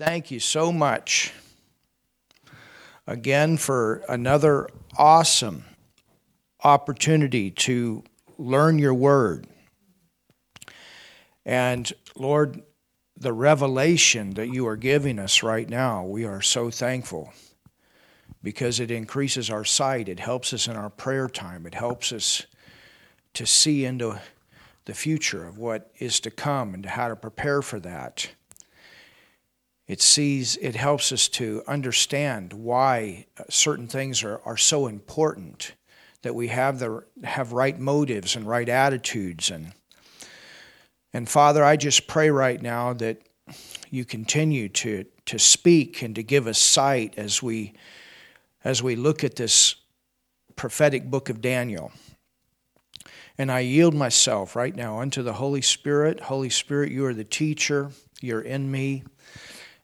thank you so much again for another awesome opportunity to learn your word. And Lord, the revelation that you are giving us right now, we are so thankful because it increases our sight. It helps us in our prayer time. It helps us to see into the future of what is to come and how to prepare for that. It sees it helps us to understand why uh, certain things are, are so important that we have the have right motives and right attitudes and and Father, I just pray right now that you continue to to speak and to give us sight as we as we look at this prophetic book of Daniel. And I yield myself right now unto the Holy Spirit. Holy Spirit, you are the teacher, you're in me.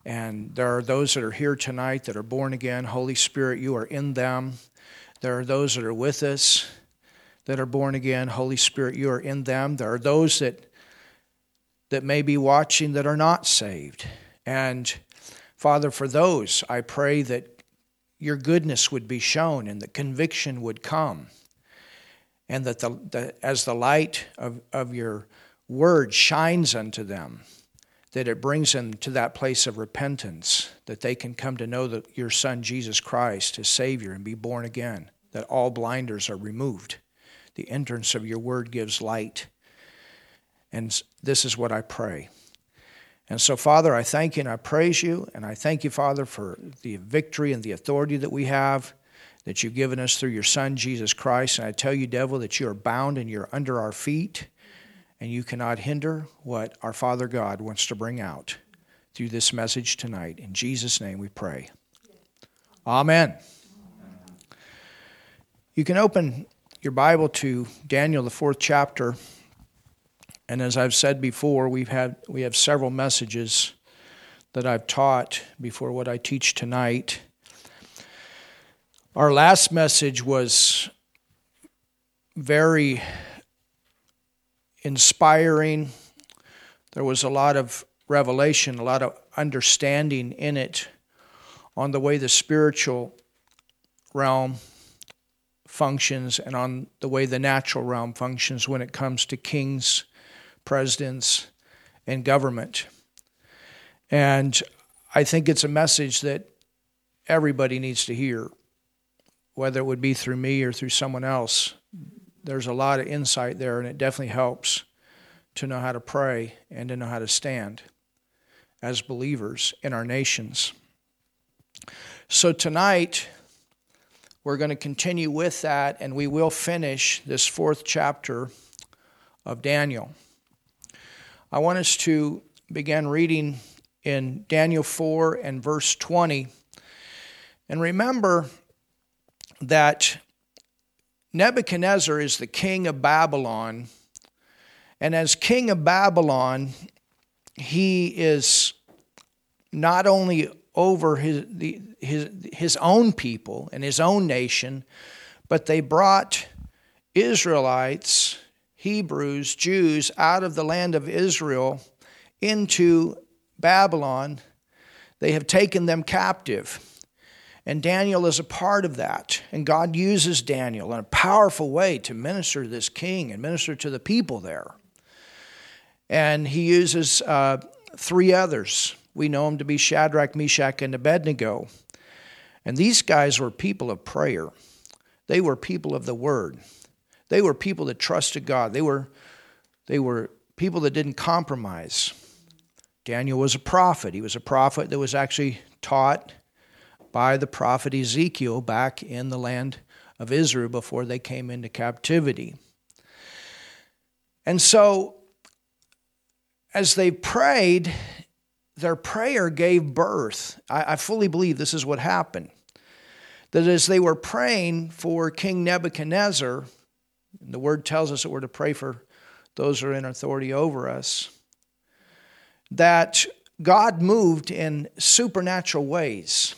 And there are those that are here tonight that are born again. Holy Spirit, you are in them. There are those that are with us that are born again. Holy Spirit, you are in them. There are those that that may be watching that are not saved. And Father, for those, I pray that your goodness would be shown and that conviction would come. And that the, the, as the light of, of your word shines unto them, that it brings them to that place of repentance, that they can come to know that your Son, Jesus Christ, is Savior and be born again, that all blinders are removed. The entrance of your word gives light. And this is what I pray. And so, Father, I thank you and I praise you, and I thank you, Father, for the victory and the authority that we have that you've given us through your Son, Jesus Christ. And I tell you, devil, that you are bound and you're under our feet, and you cannot hinder what our Father God wants to bring out through this message tonight. In Jesus' name we pray. Amen. You can open your Bible to Daniel, the fourth chapter. And as I've said before, we've had we have several messages that I've taught before what I teach tonight. Our last message was very inspiring. There was a lot of revelation, a lot of understanding in it on the way the spiritual realm functions and on the way the natural realm functions when it comes to kings presidents, and government. And I think it's a message that everybody needs to hear, whether it would be through me or through someone else. There's a lot of insight there, and it definitely helps to know how to pray and to know how to stand as believers in our nations. So tonight, we're going to continue with that, and we will finish this fourth chapter of Daniel. I want us to begin reading in Daniel 4 and verse 20. And remember that Nebuchadnezzar is the king of Babylon. And as king of Babylon, he is not only over his, the, his, his own people and his own nation, but they brought Israelites Hebrews, Jews, out of the land of Israel into Babylon. They have taken them captive. And Daniel is a part of that. And God uses Daniel in a powerful way to minister to this king and minister to the people there. And he uses uh, three others. We know them to be Shadrach, Meshach, and Abednego. And these guys were people of prayer, they were people of the word. They were people that trusted God. They were, they were people that didn't compromise. Daniel was a prophet. He was a prophet that was actually taught by the prophet Ezekiel back in the land of Israel before they came into captivity. And so, as they prayed, their prayer gave birth. I, I, fully believe this is what happened. That as they were praying for King Nebuchadnezzar, the word tells us that we're to pray for those who are in authority over us. That God moved in supernatural ways.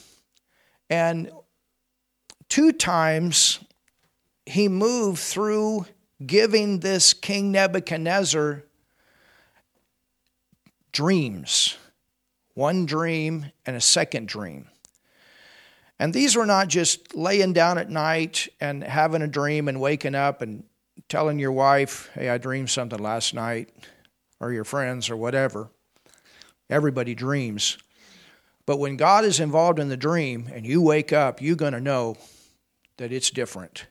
And two times he moved through giving this King Nebuchadnezzar dreams. one dream and a second dream. And these were not just laying down at night and having a dream and waking up and telling your wife, hey, I dreamed something last night, or your friends, or whatever. Everybody dreams. But when God is involved in the dream and you wake up, you're going to know that it's different.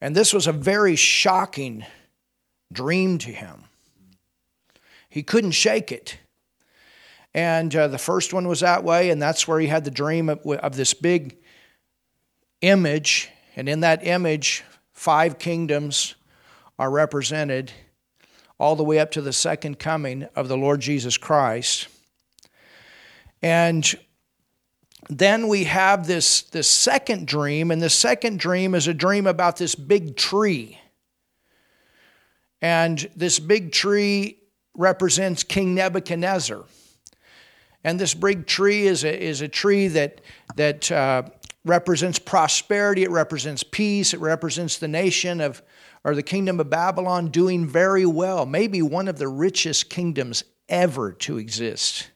And this was a very shocking dream to him. He couldn't shake it. And uh, the first one was that way, and that's where he had the dream of, of this big image. And in that image, five kingdoms are represented all the way up to the second coming of the Lord Jesus Christ. And then we have this, this second dream, and the second dream is a dream about this big tree. And this big tree represents King Nebuchadnezzar. And this big tree is a, is a tree that, that uh, represents prosperity, it represents peace, it represents the nation of, or the kingdom of Babylon doing very well, maybe one of the richest kingdoms ever to exist.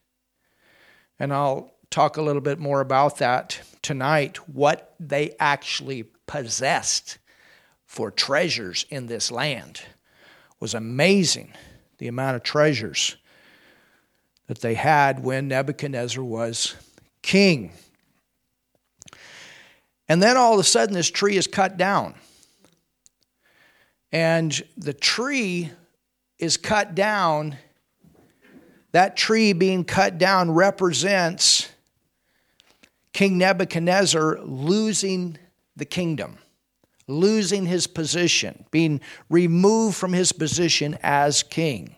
And I'll talk a little bit more about that tonight, what they actually possessed for treasures in this land was amazing the amount of treasures that they had when Nebuchadnezzar was king. And then all of a sudden, this tree is cut down. And the tree is cut down. That tree being cut down represents King Nebuchadnezzar losing the kingdom, losing his position, being removed from his position as king.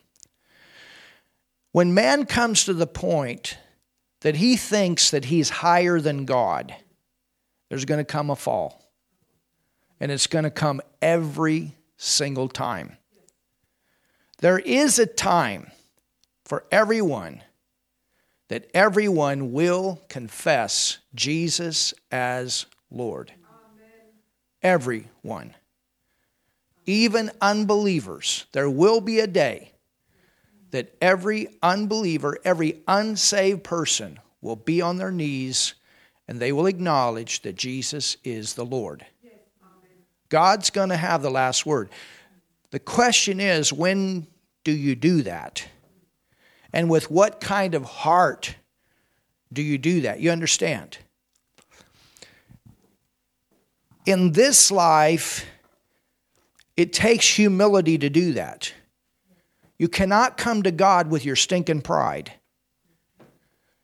When man comes to the point that he thinks that he's higher than God, there's going to come a fall. And it's going to come every single time. There is a time for everyone that everyone will confess Jesus as Lord. Amen. Everyone. Even unbelievers. There will be a day that every unbeliever, every unsaved person will be on their knees and they will acknowledge that Jesus is the Lord. God's going to have the last word. The question is when do you do that? And with what kind of heart do you do that? You understand? In this life, it takes humility to do that. You cannot come to God with your stinking pride.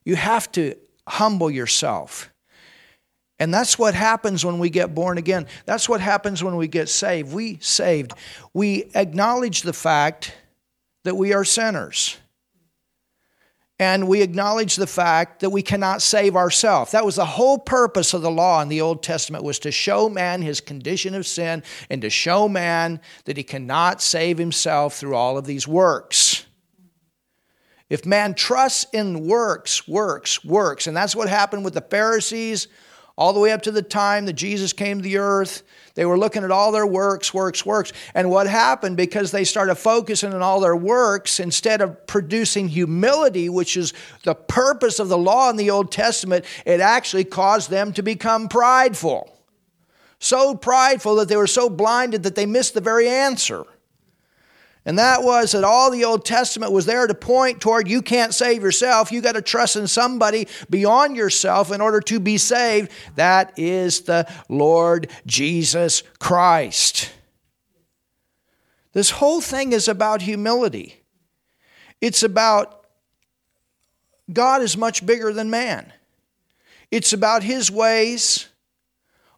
You have to humble yourself. And that's what happens when we get born again. That's what happens when we get saved. We saved. We acknowledge the fact that we are sinners. And we acknowledge the fact that we cannot save ourselves. That was the whole purpose of the law in the Old Testament was to show man his condition of sin and to show man that he cannot save himself through all of these works. If man trusts in works, works, works, and that's what happened with the Pharisees all the way up to the time that Jesus came to the earth. They were looking at all their works, works, works. And what happened because they started focusing on all their works instead of producing humility, which is the purpose of the law in the Old Testament, it actually caused them to become prideful. So prideful that they were so blinded that they missed the very answer. And that was that all the Old Testament was there to point toward you can't save yourself. You got to trust in somebody beyond yourself in order to be saved. That is the Lord Jesus Christ. This whole thing is about humility. It's about God is much bigger than man. It's about his ways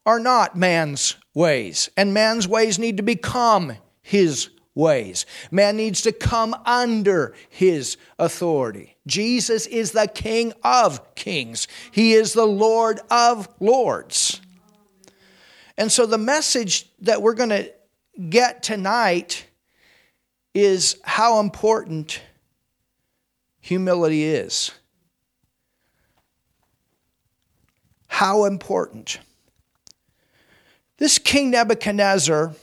are not man's ways, and man's ways need to become his ways. Man needs to come under his authority. Jesus is the King of kings, he is the Lord of lords. And so the message that we're going to get tonight is how important humility is. How important. This King Nebuchadnezzar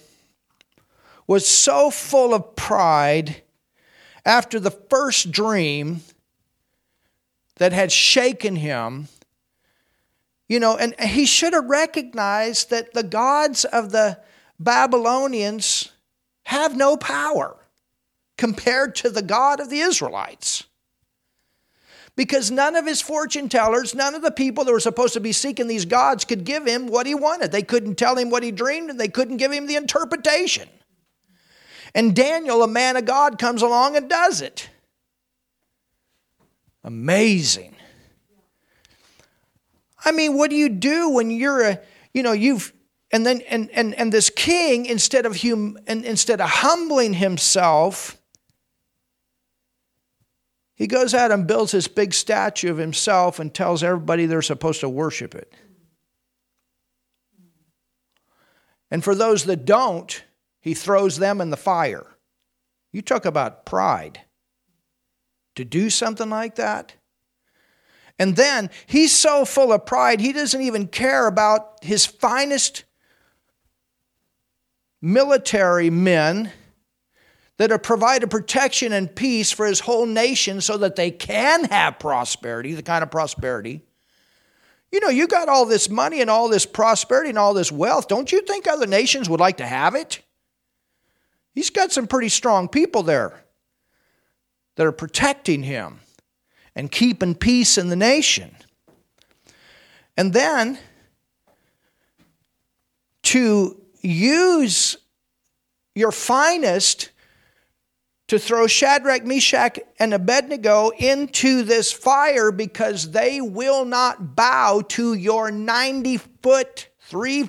was so full of pride after the first dream that had shaken him. You know, and he should have recognized that the gods of the Babylonians have no power compared to the God of the Israelites. Because none of his fortune tellers, none of the people that were supposed to be seeking these gods could give him what he wanted. They couldn't tell him what he dreamed and they couldn't give him the interpretation. And Daniel, a man of God, comes along and does it. Amazing. I mean, what do you do when you're a, you know, you've, and then, and, and, and this king, instead of hum, and instead of humbling himself, he goes out and builds this big statue of himself and tells everybody they're supposed to worship it. And for those that don't, he throws them in the fire. You talk about pride. To do something like that? And then he's so full of pride, he doesn't even care about his finest military men that have provided protection and peace for his whole nation so that they can have prosperity, the kind of prosperity. You know, you got all this money and all this prosperity and all this wealth. Don't you think other nations would like to have it? He's got some pretty strong people there that are protecting him and keeping peace in the nation. And then to use your finest to throw Shadrach, Meshach, and Abednego into this fire because they will not bow to your 90 foot, three,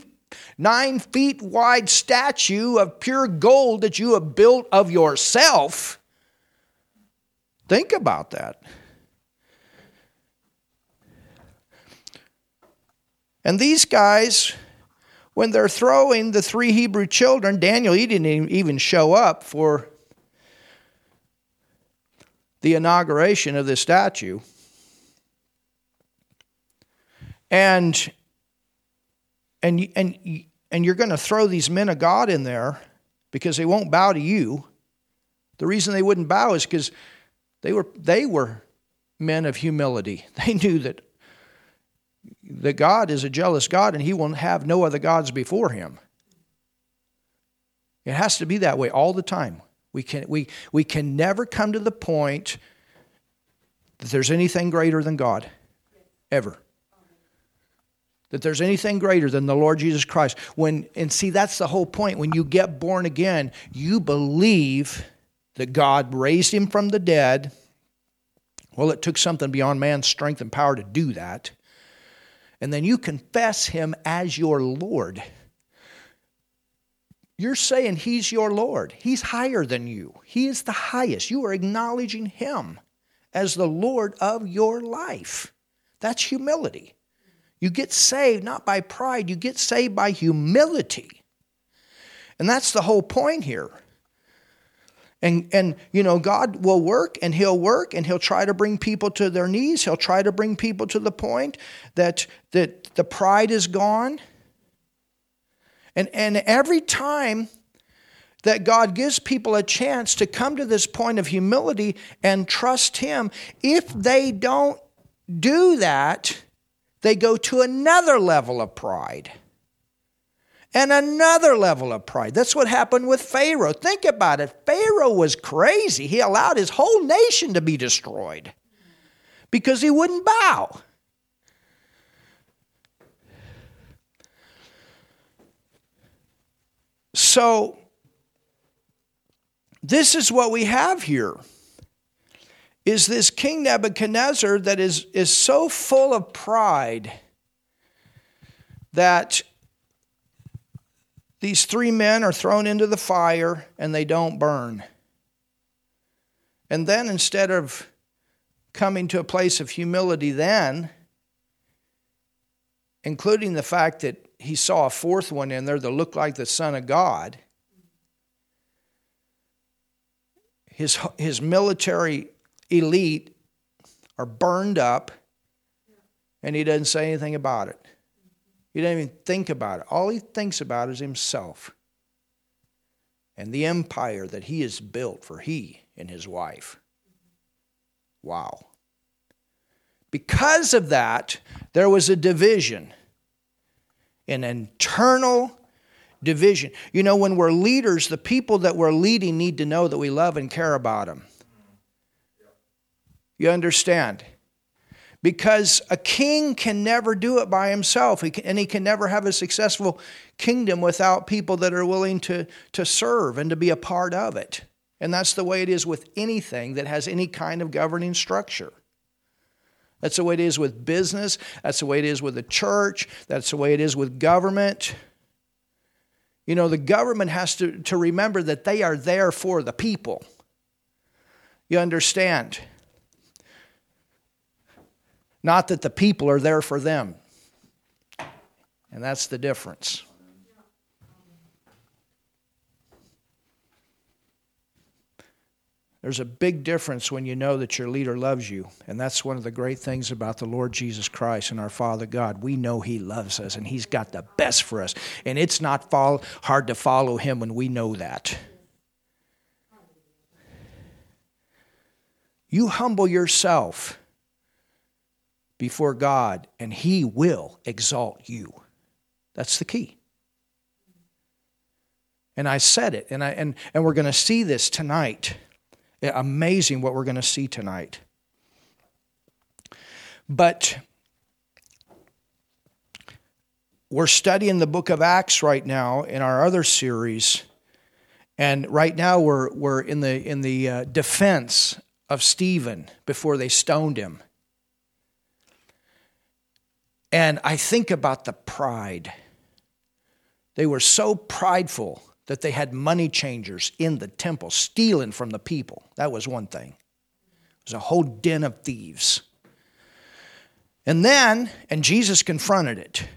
nine feet wide statue of pure gold that you have built of yourself. Think about that. And these guys, when they're throwing the three Hebrew children, Daniel, he didn't even show up for the inauguration of this statue. And and and and you're going to throw these men of God in there because they won't bow to you. The reason they wouldn't bow is because they were they were men of humility. They knew that that God is a jealous God and he will have no other gods before him. It has to be that way all the time. We can, we, we can never come to the point that there's anything greater than God, ever. That there's anything greater than the Lord Jesus Christ. When, and see, that's the whole point. When you get born again, you believe that God raised him from the dead. Well, it took something beyond man's strength and power to do that. And then you confess him as your Lord. You're saying He's your Lord. He's higher than you. He is the highest. You are acknowledging Him as the Lord of your life. That's humility. You get saved not by pride, you get saved by humility. And that's the whole point here. And, and you know, God will work and He'll work and He'll try to bring people to their knees. He'll try to bring people to the point that, that the pride is gone and, and every time that God gives people a chance to come to this point of humility and trust Him, if they don't do that, they go to another level of pride. And another level of pride. That's what happened with Pharaoh. Think about it. Pharaoh was crazy. He allowed his whole nation to be destroyed because he wouldn't bow. So, this is what we have here is this king nebuchadnezzar that is, is so full of pride that these three men are thrown into the fire and they don't burn and then instead of coming to a place of humility then including the fact that he saw a fourth one in there that looked like the Son of God. His, his military elite are burned up, and he doesn't say anything about it. He doesn't even think about it. All he thinks about is himself and the empire that he has built for he and his wife. Wow. because of that, there was a division, an internal division. You know, when we're leaders, the people that we're leading need to know that we love and care about them. You understand? Because a king can never do it by himself, and he can never have a successful kingdom without people that are willing to, to serve and to be a part of it. And that's the way it is with anything that has any kind of governing structure. That's the way it is with business. That's the way it is with the church. That's the way it is with government. You know, the government has to, to remember that they are there for the people. You understand? Not that the people are there for them. And that's the difference. There's a big difference when you know that your leader loves you. And that's one of the great things about the Lord Jesus Christ and our Father God. We know He loves us and He's got the best for us. And it's not hard to follow Him when we know that. You humble yourself before God, and He will exalt you. That's the key. And I said it, and, I, and, and we're going to see this tonight. Amazing what we're going to see tonight. But we're studying the book of Acts right now in our other series. And right now we're, we're in the, in the uh, defense of Stephen before they stoned him. And I think about the pride. They were so prideful that they had money changers in the temple stealing from the people. That was one thing. It was a whole den of thieves. And then, and Jesus confronted it.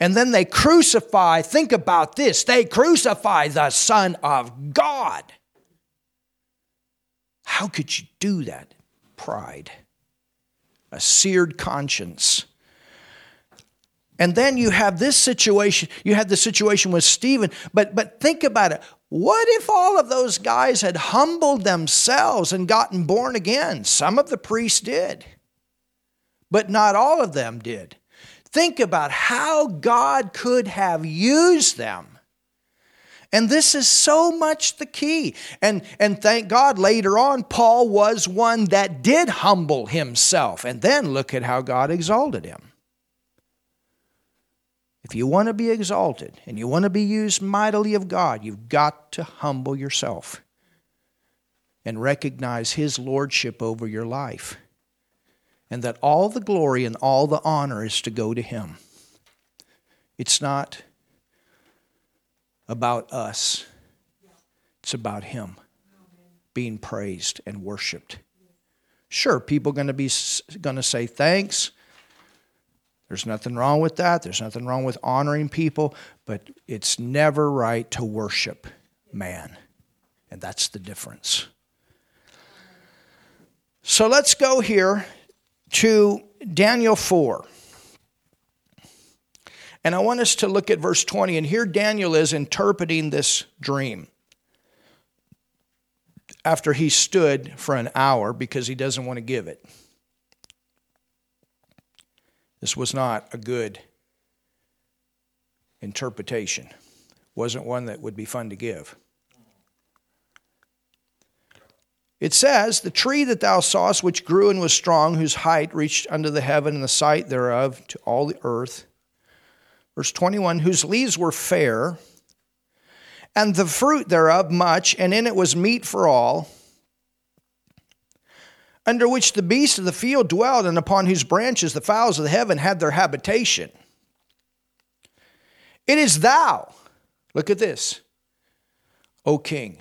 And then they crucify, think about this, they crucify the Son of God. How could you do that? Pride, a seared conscience. And then you have this situation, you had the situation with Stephen, but but think about it. What if all of those guys had humbled themselves and gotten born again? Some of the priests did. But not all of them did. Think about how God could have used them. And this is so much the key. And, and thank God later on, Paul was one that did humble himself. And then look at how God exalted him. If you want to be exalted and you want to be used mightily of God, you've got to humble yourself and recognize His lordship over your life. And that all the glory and all the honor is to go to Him. It's not about us, it's about Him being praised and worshiped. Sure, people are going to be going to say thanks there's nothing wrong with that. There's nothing wrong with honoring people, but it's never right to worship man. And that's the difference. So let's go here to Daniel 4. And I want us to look at verse 20. And here Daniel is interpreting this dream after he stood for an hour because he doesn't want to give it. This was not a good interpretation. Wasn't one that would be fun to give. It says, The tree that thou sawest, which grew and was strong, whose height reached unto the heaven, and the sight thereof to all the earth. Verse 21 Whose leaves were fair, and the fruit thereof much, and in it was meat for all under which the beasts of the field dwelled, and upon whose branches the fowls of the heaven had their habitation. It is thou, look at this, O king.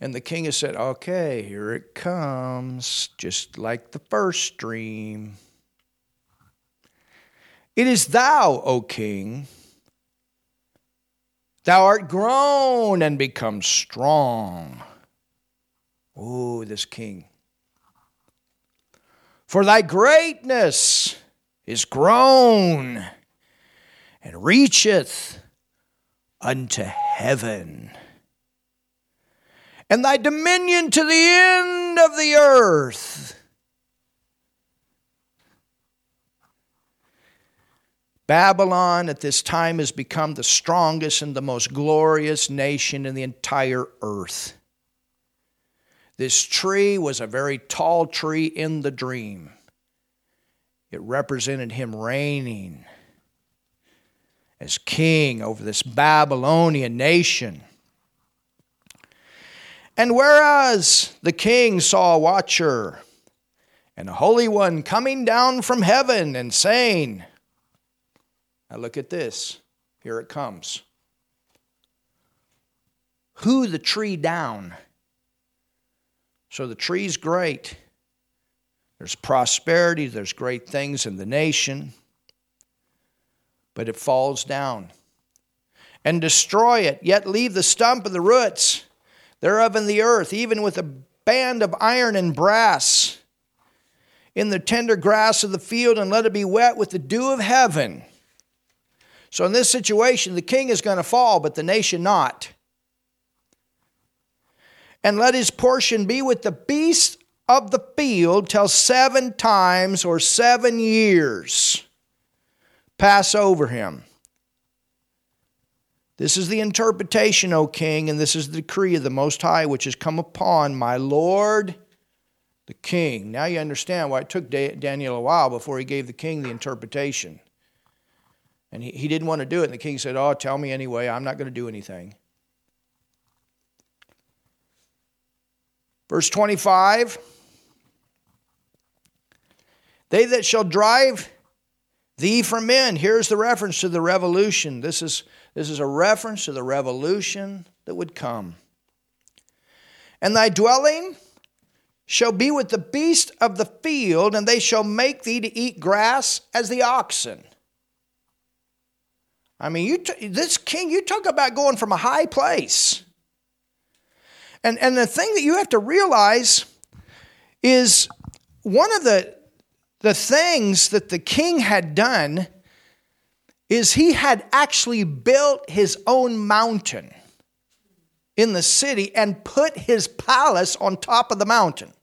And the king has said, Okay, here it comes, just like the first dream. It is thou, O king. Thou art grown and become strong. Oh, this king for thy greatness is grown and reacheth unto heaven, and thy dominion to the end of the earth. Babylon at this time has become the strongest and the most glorious nation in the entire earth. This tree was a very tall tree in the dream. It represented him reigning as king over this Babylonian nation. And whereas the king saw a watcher and a holy one coming down from heaven and saying, Now look at this, here it comes. Who the tree down? So the tree's great. There's prosperity, there's great things in the nation, but it falls down. And destroy it, yet leave the stump of the roots thereof in the earth, even with a band of iron and brass in the tender grass of the field, and let it be wet with the dew of heaven. So, in this situation, the king is going to fall, but the nation not. And let his portion be with the beasts of the field till seven times or seven years pass over him. This is the interpretation, O king, and this is the decree of the Most High which has come upon my Lord the king. Now you understand why it took Daniel a while before he gave the king the interpretation. And he, he didn't want to do it, and the king said, Oh, tell me anyway, I'm not going to do anything. Verse 25 they that shall drive thee from men. Here's the reference to the revolution. This is, this is a reference to the revolution that would come. And thy dwelling shall be with the beast of the field, and they shall make thee to eat grass as the oxen. I mean, you t- this king, you talk about going from a high place. And, and the thing that you have to realize is one of the the things that the king had done is he had actually built his own mountain in the city and put his palace on top of the mountain. It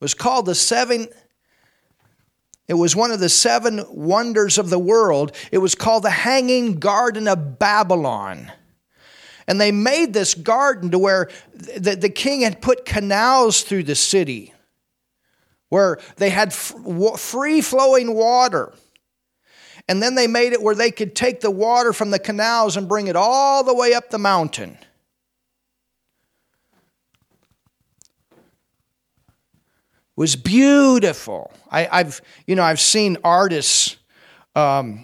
was called the seven it was one of the seven wonders of the world. It was called the Hanging Garden of Babylon. And they made this garden to where the, the king had put canals through the city where they had free flowing water. And then they made it where they could take the water from the canals and bring it all the way up the mountain. It was beautiful. I, have you know I've seen artists um,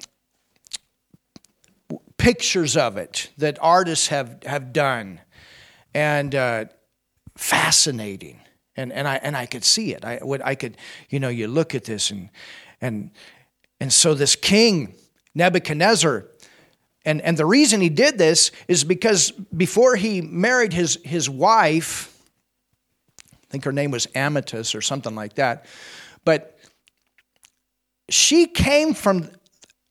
pictures of it that artists have have done, and uh, fascinating and and I and I could see it. I would I could you know you look at this and and and so this king Nebuchadnezzar and and the reason he did this is because before he married his his wife I think her name was Amytis or something like that but she came from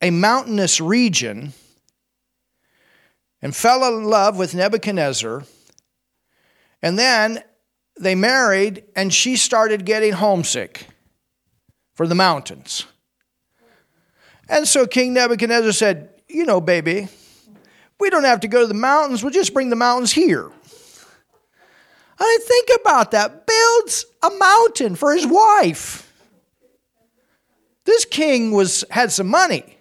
a mountainous region and fell in love with Nebuchadnezzar and then they married, and she started getting homesick for the mountains. And so King Nebuchadnezzar said, You know, baby, we don't have to go to the mountains, we'll just bring the mountains here. I think about that. Builds a mountain for his wife. This king was had some money.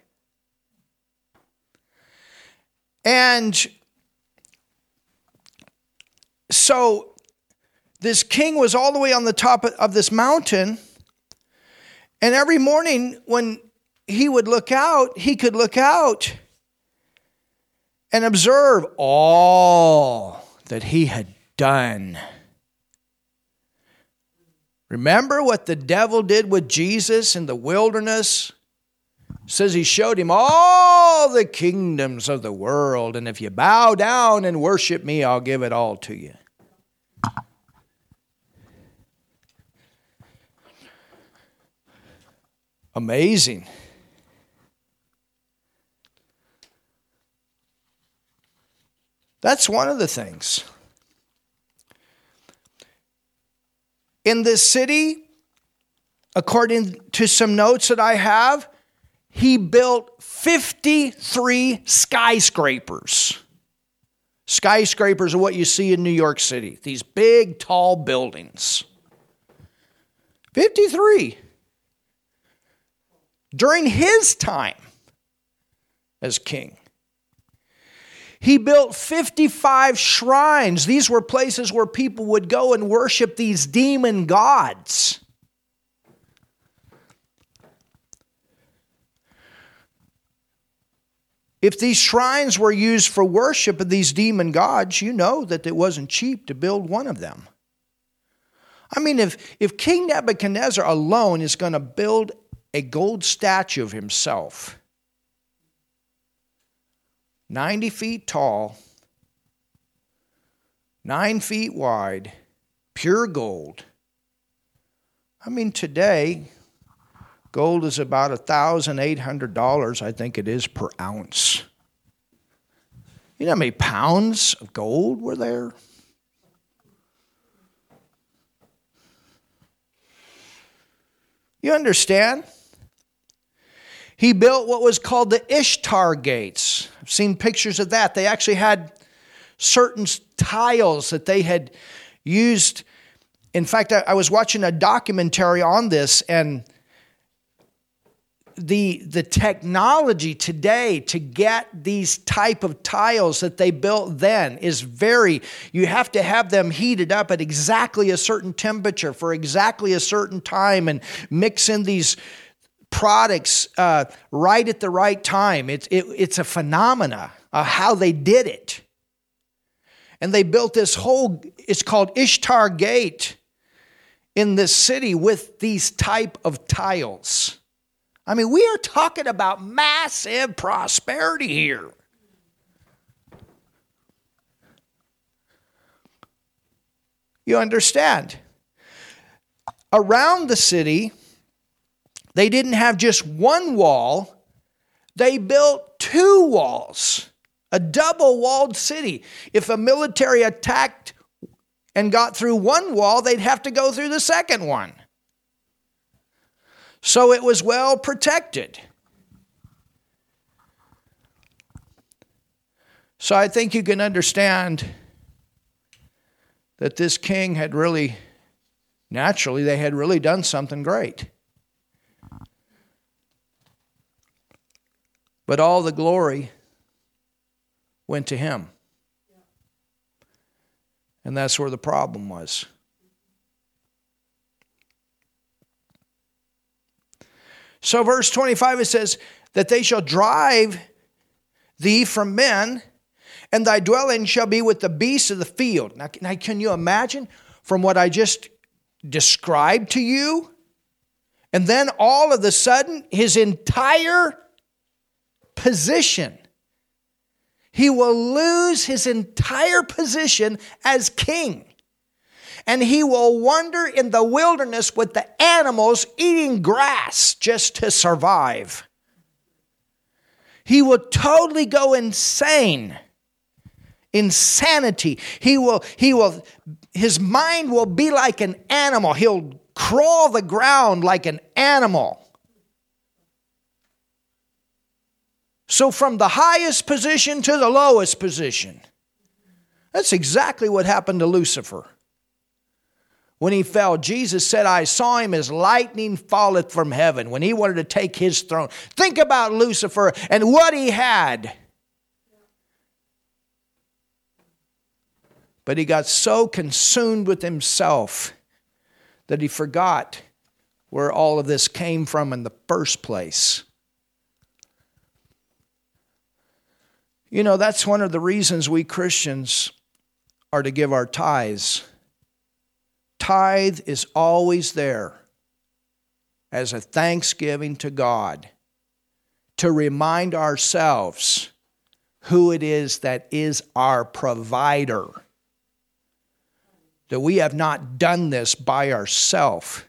And so this king was all the way on the top of this mountain. And every morning when he would look out, he could look out and observe all that he had done. Remember what the devil did with Jesus in the wilderness? Says he showed him all the kingdoms of the world, and if you bow down and worship me, I'll give it all to you. amazing. That's one of the things. In this city, according to some notes that I have, he built 53 skyscrapers. Skyscrapers are what you see in New York City, these big, tall buildings. 53. During his time as king. He built 55 shrines. These were places where people would go and worship these demon gods. If these shrines were used for worship of these demon gods, you know that it wasn't cheap to build one of them. I mean, if, if King Nebuchadnezzar alone is going to build a gold statue of himself, 90 feet tall, 9 feet wide, pure gold. I mean, today, Gold is about $1,800, I think it is, per ounce. You know how many pounds of gold were there? You understand? He built what was called the Ishtar gates. I've seen pictures of that. They actually had certain tiles that they had used. In fact, I, was watching a documentary on this, and the the technology today to get these type of tiles that they built then is very you have to have them heated up at exactly a certain temperature for exactly a certain time and mix in these products uh, right at the right time. It's it, it's a phenomena of how they did it. And they built this whole it's called ishtar gate in this city with these type of tiles I mean, we are talking about massive prosperity here. You understand? Around the city, they didn't have just one wall, they built two walls, a double walled city. If a military attacked and got through one wall, they'd have to go through the second one so it was well protected. So I think you can understand that this king had really, naturally, they had really done something great. But all the glory went to him. And that's where the problem was. So, verse 25, it says, That they shall drive thee from men, and thy dwelling shall be with the beasts of the field. Now, now can you imagine from what I just described to you? And then all of a sudden, his entire position, he will lose his entire position as king and he will wander in the wilderness with the animals eating grass just to survive. He will totally go insane. Insanity. He will, he will, his mind will be like an animal. He'll crawl the ground like an animal. So, from the highest position to the lowest position. That's exactly what happened to Lucifer when he fell, Jesus said, I saw him as lightning falleth from heaven when he wanted to take his throne. Think about Lucifer and what he had. But he got so consumed with himself that he forgot where all of this came from in the first place. You know, that's one of the reasons we Christians are to give our tithes tithe is always there as a thanksgiving to God to remind ourselves who it is that is our provider. That we have not done this by ourselves,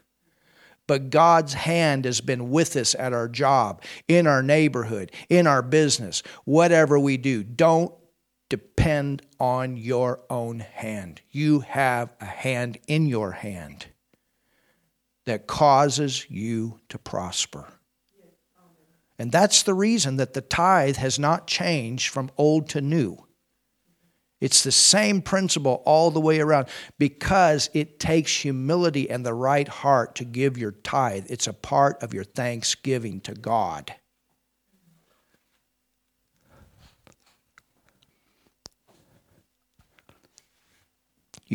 but God's hand has been with us at our job, in our neighborhood, in our business, whatever we do. Don't depend on your own hand. You have a hand in your hand that causes you to prosper. And that's the reason that the tithe has not changed from old to new. It's the same principle all the way around because it takes humility and the right heart to give your tithe. It's a part of your thanksgiving to God.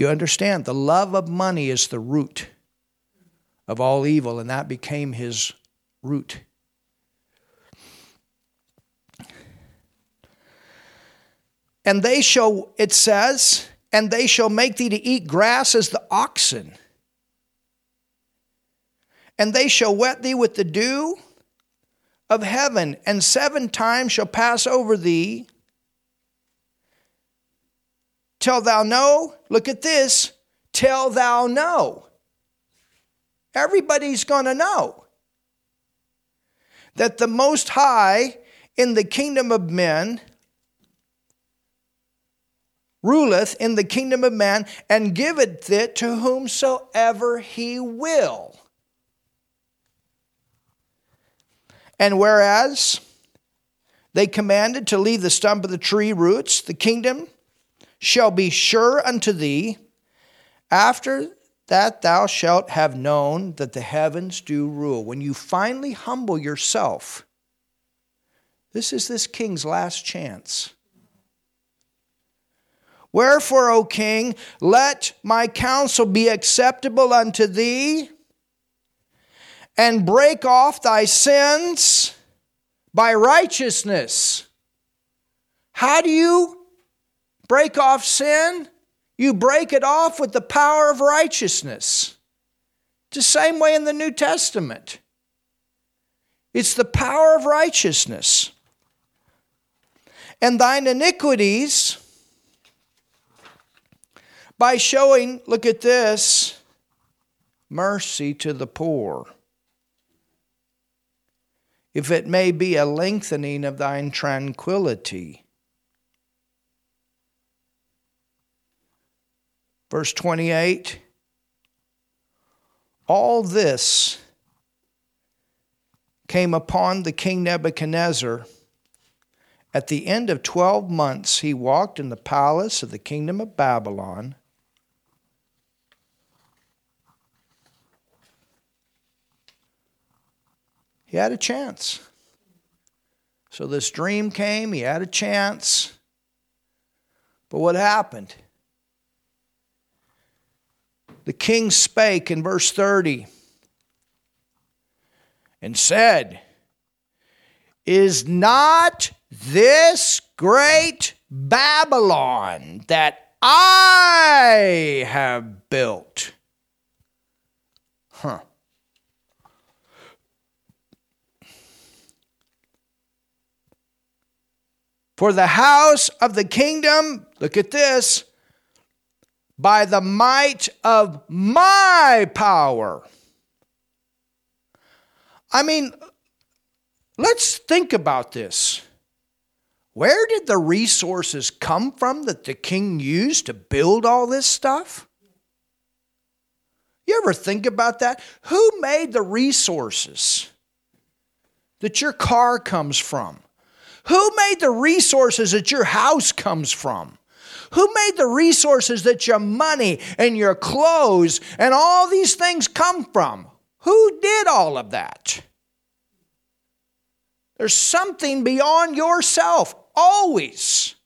You understand, the love of money is the root of all evil, and that became his root. And they shall, it says, and they shall make thee to eat grass as the oxen. And they shall wet thee with the dew of heaven, and seven times shall pass over thee till thou know, look at this, till thou know. Everybody's going to know that the Most High in the kingdom of men ruleth in the kingdom of man and giveth it to whomsoever he will. And whereas they commanded to leave the stump of the tree roots, the kingdom shall be sure unto thee after that thou shalt have known that the heavens do rule. When you finally humble yourself, this is this king's last chance. Wherefore, O king, let my counsel be acceptable unto thee, and break off thy sins by righteousness. How do you break off sin? You break it off with the power of righteousness. It's the same way in the New Testament. It's the power of righteousness. And thine iniquities by showing, look at this, mercy to the poor. If it may be a lengthening of thine tranquility. Verse 28 All this came upon the king Nebuchadnezzar. At the end of twelve months, he walked in the palace of the kingdom of Babylon He had a chance. So this dream came, he had a chance. But what happened? The king spake in verse 30 and said, Is not this great Babylon that I have built? Huh. For the house of the kingdom, look at this, by the might of my power. I mean, let's think about this. Where did the resources come from that the king used to build all this stuff? You ever think about that? Who made the resources that your car comes from? Who made the resources that your house comes from? Who made the resources that your money and your clothes and all these things come from? Who did all of that? There's something beyond yourself, always.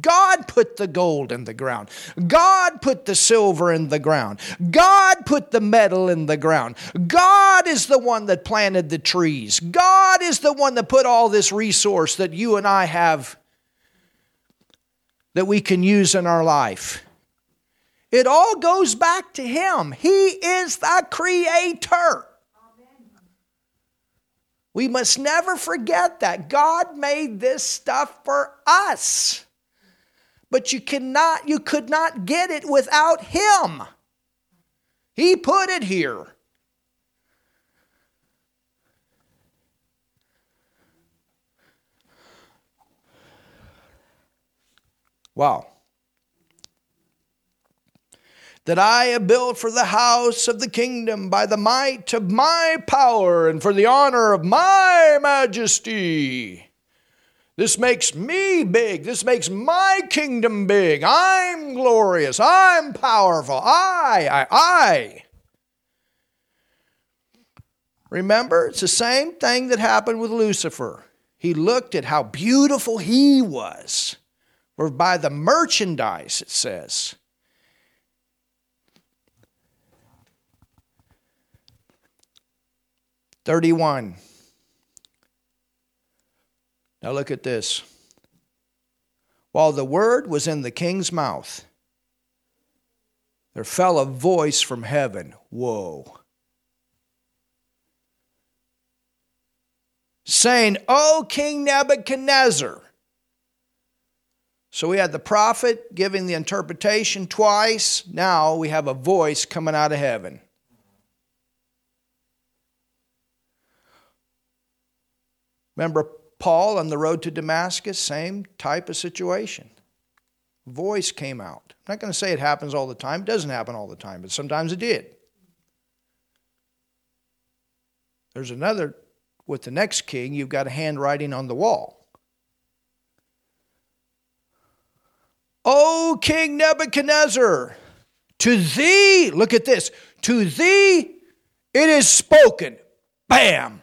God put the gold in the ground. God put the silver in the ground. God put the metal in the ground. God is the one that planted the trees. God is the one that put all this resource that you and I have that we can use in our life. It all goes back to Him. He is the Creator. We must never forget that. God made this stuff for us but you cannot you could not get it without him he put it here wow that I have built for the house of the kingdom by the might of my power and for the honor of my majesty. This makes me big. This makes my kingdom big. I'm glorious. I'm powerful. I, I, I. Remember, it's the same thing that happened with Lucifer. He looked at how beautiful he was, or by the merchandise, it says. Thirty-one. Now look at this. While the word was in the king's mouth, there fell a voice from heaven. Whoa. Saying, O King Nebuchadnezzar. So we had the prophet giving the interpretation twice. Now we have a voice coming out of heaven. Remember Paul on the road to Damascus, same type of situation. Voice came out. I'm not going to say it happens all the time. It doesn't happen all the time, but sometimes it did. There's another, with the next king, you've got a handwriting on the wall. O King Nebuchadnezzar, to thee, look at this, to thee it is spoken. Bam!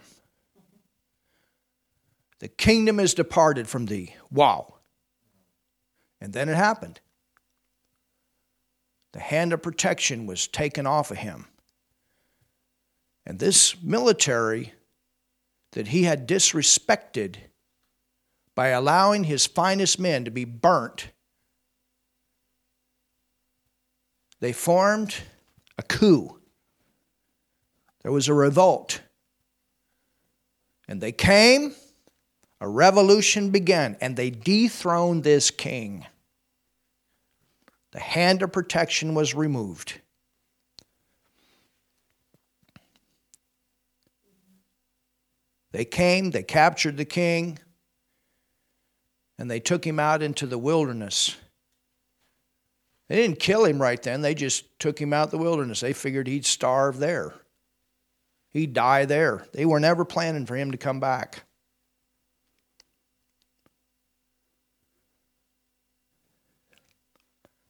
The kingdom is departed from thee. Wow. And then it happened. The hand of protection was taken off of him. And this military that he had disrespected by allowing his finest men to be burnt, they formed a coup. There was a revolt. And they came a revolution began, and they dethroned this king. The hand of protection was removed. They came, they captured the king, and they took him out into the wilderness. They didn't kill him right then, they just took him out the wilderness. They figured he'd starve there, he'd die there. They were never planning for him to come back.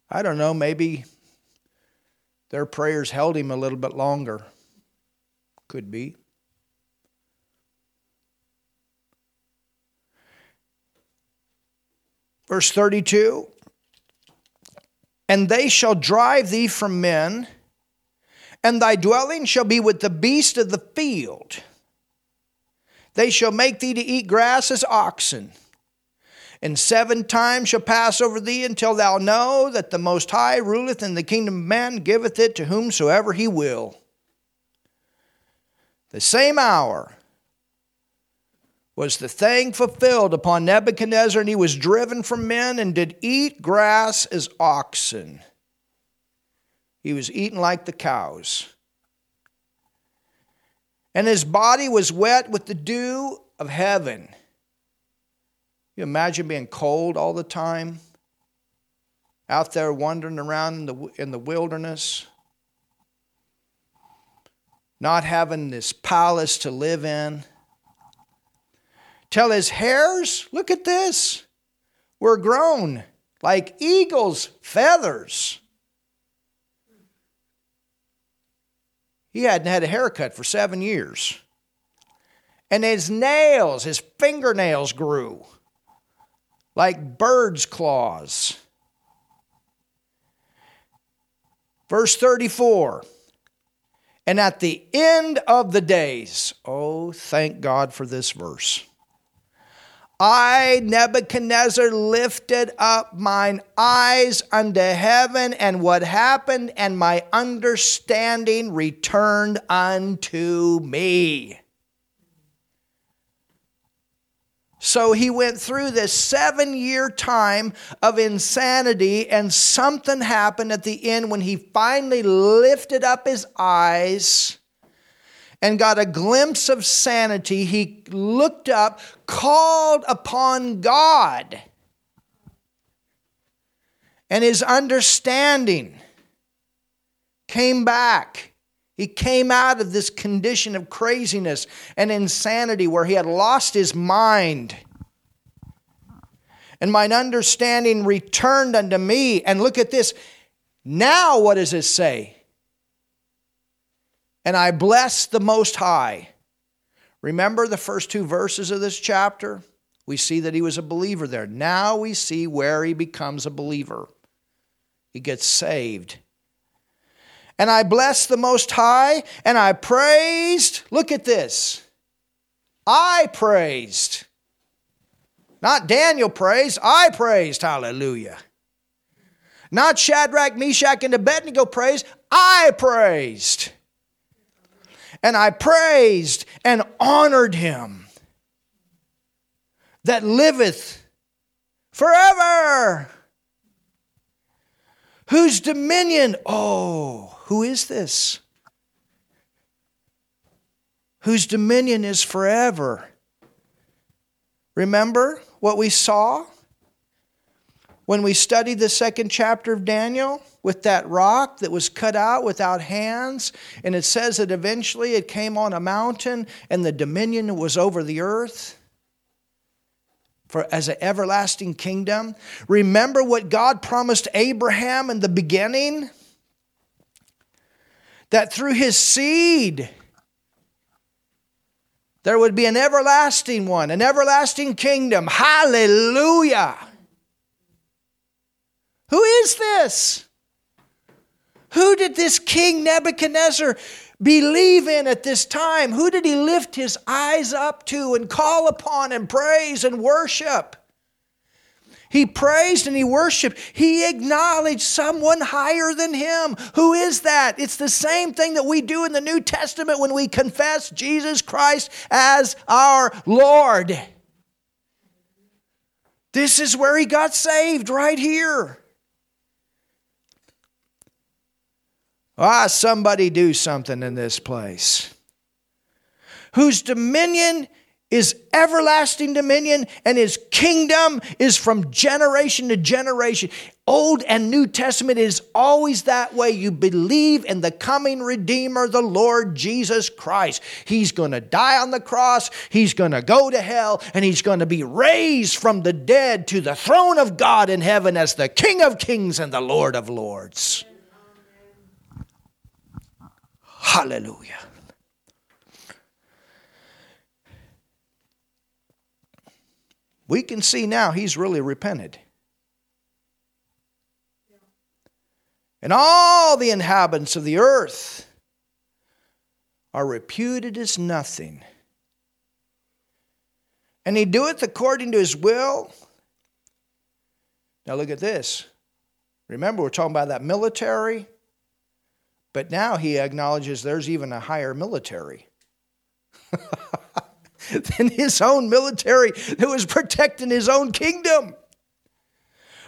I don't know, maybe their prayers held him a little bit longer. Could be. Verse 32 And they shall drive thee from men, and thy dwelling shall be with the beast of the field. They shall make thee to eat grass as oxen and seven times shall pass over thee until thou know that the Most High ruleth in the kingdom of man, giveth it to whomsoever he will. The same hour was the thing fulfilled upon Nebuchadnezzar, and he was driven from men and did eat grass as oxen. He was eaten like the cows. And his body was wet with the dew of heaven. You imagine being cold all the time, out there wandering around in the, in the wilderness, not having this palace to live in. Till his hairs, look at this, were grown like eagle's feathers. He hadn't had a haircut for seven years. And his nails, his fingernails grew like bird's claws. Verse 34 And at the end of the days, oh, thank God for this verse. I, Nebuchadnezzar, lifted up mine eyes unto heaven, and what happened, and my understanding returned unto me. So he went through this seven year time of insanity, and something happened at the end when he finally lifted up his eyes and got a glimpse of sanity. He looked up, called upon God, and his understanding came back. He came out of this condition of craziness and insanity where he had lost his mind. And mine understanding returned unto me. And look at this. Now, what does it say? And I bless the Most High. Remember the first two verses of this chapter? We see that he was a believer there. Now we see where he becomes a believer. He gets saved. And I blessed the Most High, and I praised. Look at this. I praised. Not Daniel praised, I praised. Hallelujah. Not Shadrach, Meshach, and Abednego praised, I praised. And I praised and honored him that liveth forever whose dominion, oh, who is this? Whose dominion is forever. Remember what we saw when we studied the second chapter of Daniel with that rock that was cut out without hands? And it says that eventually it came on a mountain and the dominion was over the earth for as an everlasting kingdom. Remember what God promised Abraham in the beginning? That through his seed there would be an everlasting one, an everlasting kingdom. Hallelujah. Who is this? Who did this king Nebuchadnezzar believe in at this time? Who did he lift his eyes up to and call upon and praise and worship? He praised and he worshiped. He acknowledged someone higher than him. Who is that? It's the same thing that we do in the New Testament when we confess Jesus Christ as our Lord. This is where he got saved, right here. Ah, somebody do something in this place. Whose dominion is everlasting dominion and his kingdom is from generation to generation. Old and New Testament is always that way. You believe in the coming Redeemer, the Lord Jesus Christ. He's going to die on the cross, he's going to go to hell, and he's going to be raised from the dead to the throne of God in heaven as the King of kings and the Lord of lords. Hallelujah. We can see now he's really repented. And all the inhabitants of the earth are reputed as nothing. And he doeth according to his will. Now look at this. Remember, we're talking about that military but now he acknowledges there's even a higher military than his own military that was protecting his own kingdom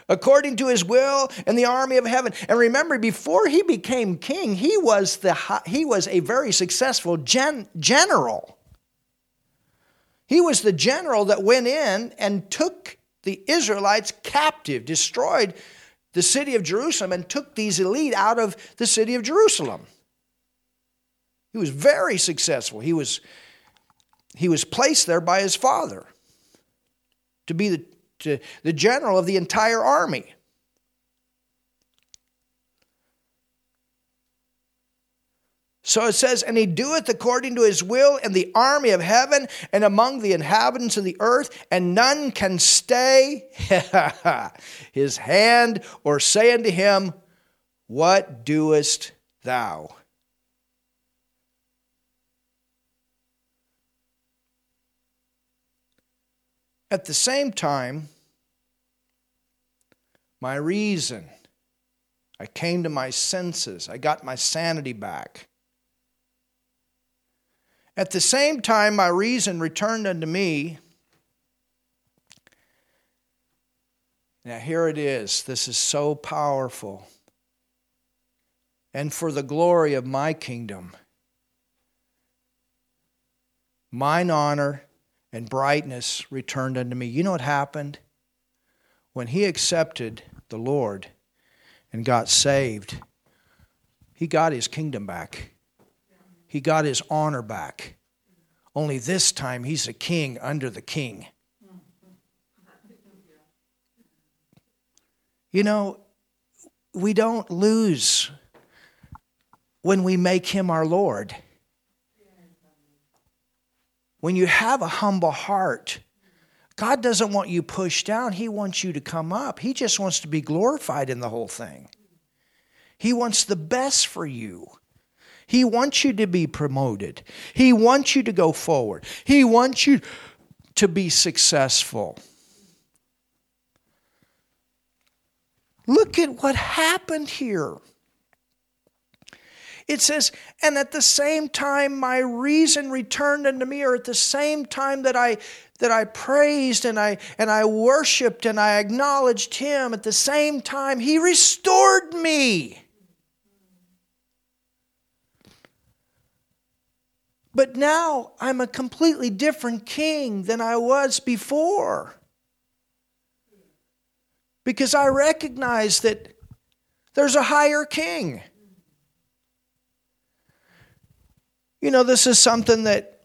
according to his will and the army of heaven. And remember, before he became king, he was, the, he was a very successful gen, general. He was the general that went in and took the Israelites captive, destroyed the city of Jerusalem and took these elite out of the city of Jerusalem. He was very successful. He was, he was placed there by his father to be the, to, the general of the entire army. So it says, And he doeth according to his will in the army of heaven and among the inhabitants of the earth, and none can stay his hand or say unto him, What doest thou? At the same time, my reason, I came to my senses, I got my sanity back. At the same time, my reason returned unto me. Now, here it is. This is so powerful. And for the glory of my kingdom, mine honor and brightness returned unto me. You know what happened? When he accepted the Lord and got saved, He got his kingdom back, he got his honor back. Only this time he's a king under the king. You know, we don't lose when we make him our Lord. When you have a humble heart, God doesn't want you pushed down. He wants you to come up. He just wants to be glorified in the whole thing. He wants the best for you. He wants you to be promoted. He wants you to go forward. He wants you to be successful. Look at what happened here. It says, and at the same time my reason returned unto me, or at the same time that I that I praised and I and I worshiped and I acknowledged him, at the same time he restored me. But now I'm a completely different king than I was before. Because I recognize that there's a higher king. You know, this is something that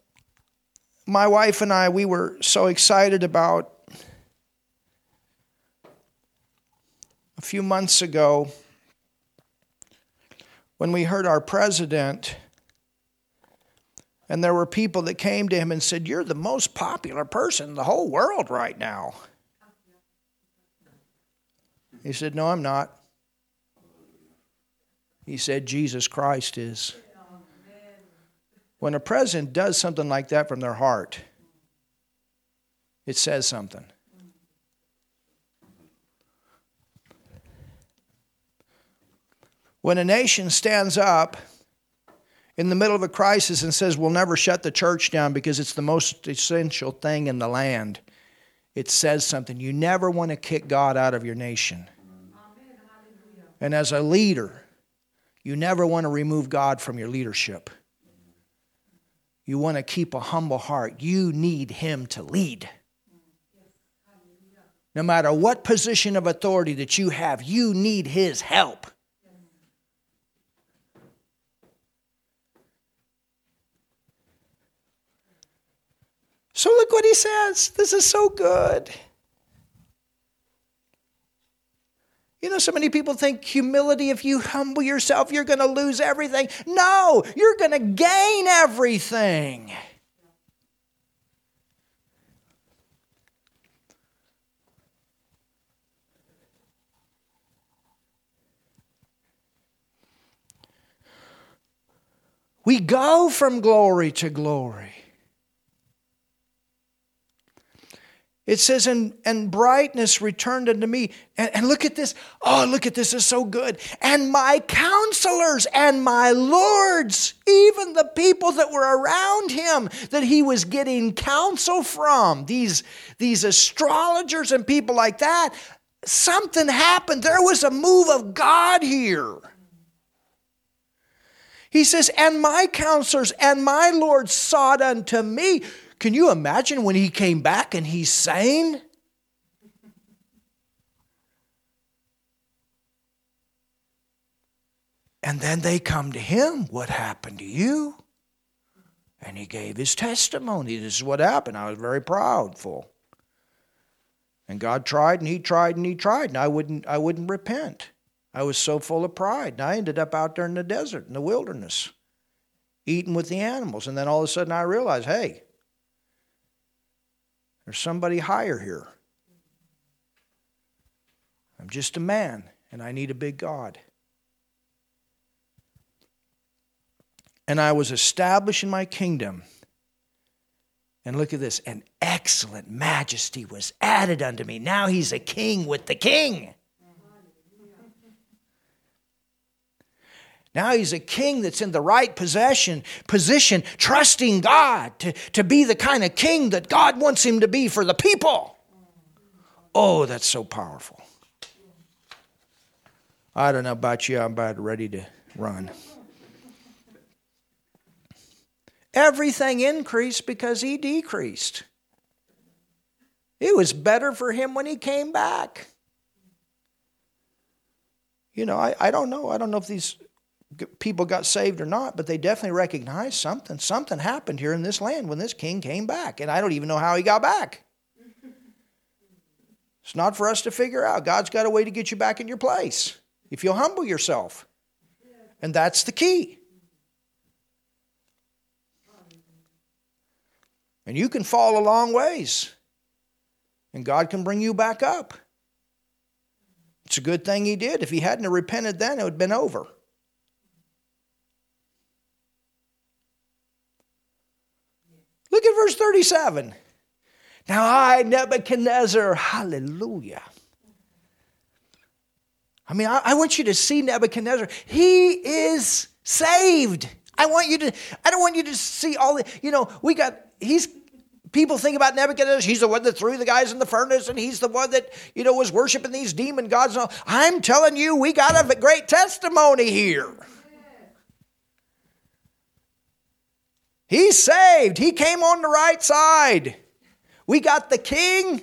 my wife and I, we were so excited about a few months ago when we heard our president, and there were people that came to him and said, You're the most popular person in the whole world right now. He said, No, I'm not. He said, Jesus Christ is. When a president does something like that from their heart, it says something. When a nation stands up in the middle of a crisis and says, We'll never shut the church down because it's the most essential thing in the land, it says something. You never want to kick God out of your nation. And as a leader, you never want to remove God from your leadership. You want to keep a humble heart. You need Him to lead. No matter what position of authority that you have, you need His help. So look what He says. This is so good. You know, so many people think humility, if you humble yourself, you're going to lose everything. No, you're going to gain everything. We go from glory to glory. It says, and, and brightness returned unto me. And, and look at this. Oh, look at this. this is so good. And my counselors and my lords, even the people that were around him that he was getting counsel from, these, these astrologers and people like that, something happened. There was a move of God here. He says, And my counselors and my lords sought unto me. Can you imagine when he came back and he's sane? And then they come to him. What happened to you? And he gave his testimony. This is what happened. I was very proudful. And God tried and he tried and he tried, and I wouldn't, I wouldn't repent. I was so full of pride. And I ended up out there in the desert, in the wilderness, eating with the animals. And then all of a sudden I realized, hey, there's somebody higher here. I'm just a man, and I need a big God. And I was establishing my kingdom. And look at this an excellent majesty was added unto me. Now he's a king with the king. Now he's a king that's in the right possession, position, trusting God to, to be the kind of king that God wants him to be for the people. Oh, that's so powerful. I don't know about you, I'm about ready to run. Everything increased because he decreased. It was better for him when he came back. You know, I, I don't know. I don't know if these people got saved or not, but they definitely recognized something. Something happened here in this land when this king came back. And I don't even know how he got back. It's not for us to figure out. God's got a way to get you back in your place if you'll humble yourself. And that's the key. And you can fall a long ways, and God can bring you back up. It's a good thing He did. If He hadn't repented then, it would have been over. Look at verse 37. Now I, Nebuchadnezzar, hallelujah. I mean, I, I, want you to see Nebuchadnezzar. He is saved. I want you to, I don't want you to see all the, you know, we got, he's, people think about Nebuchadnezzar. He's the one that threw the guys in the furnace and he's the one that, you know, was worshiping these demon gods. I'm telling you, we got a great testimony here. He's saved. He came on the right side. We got the king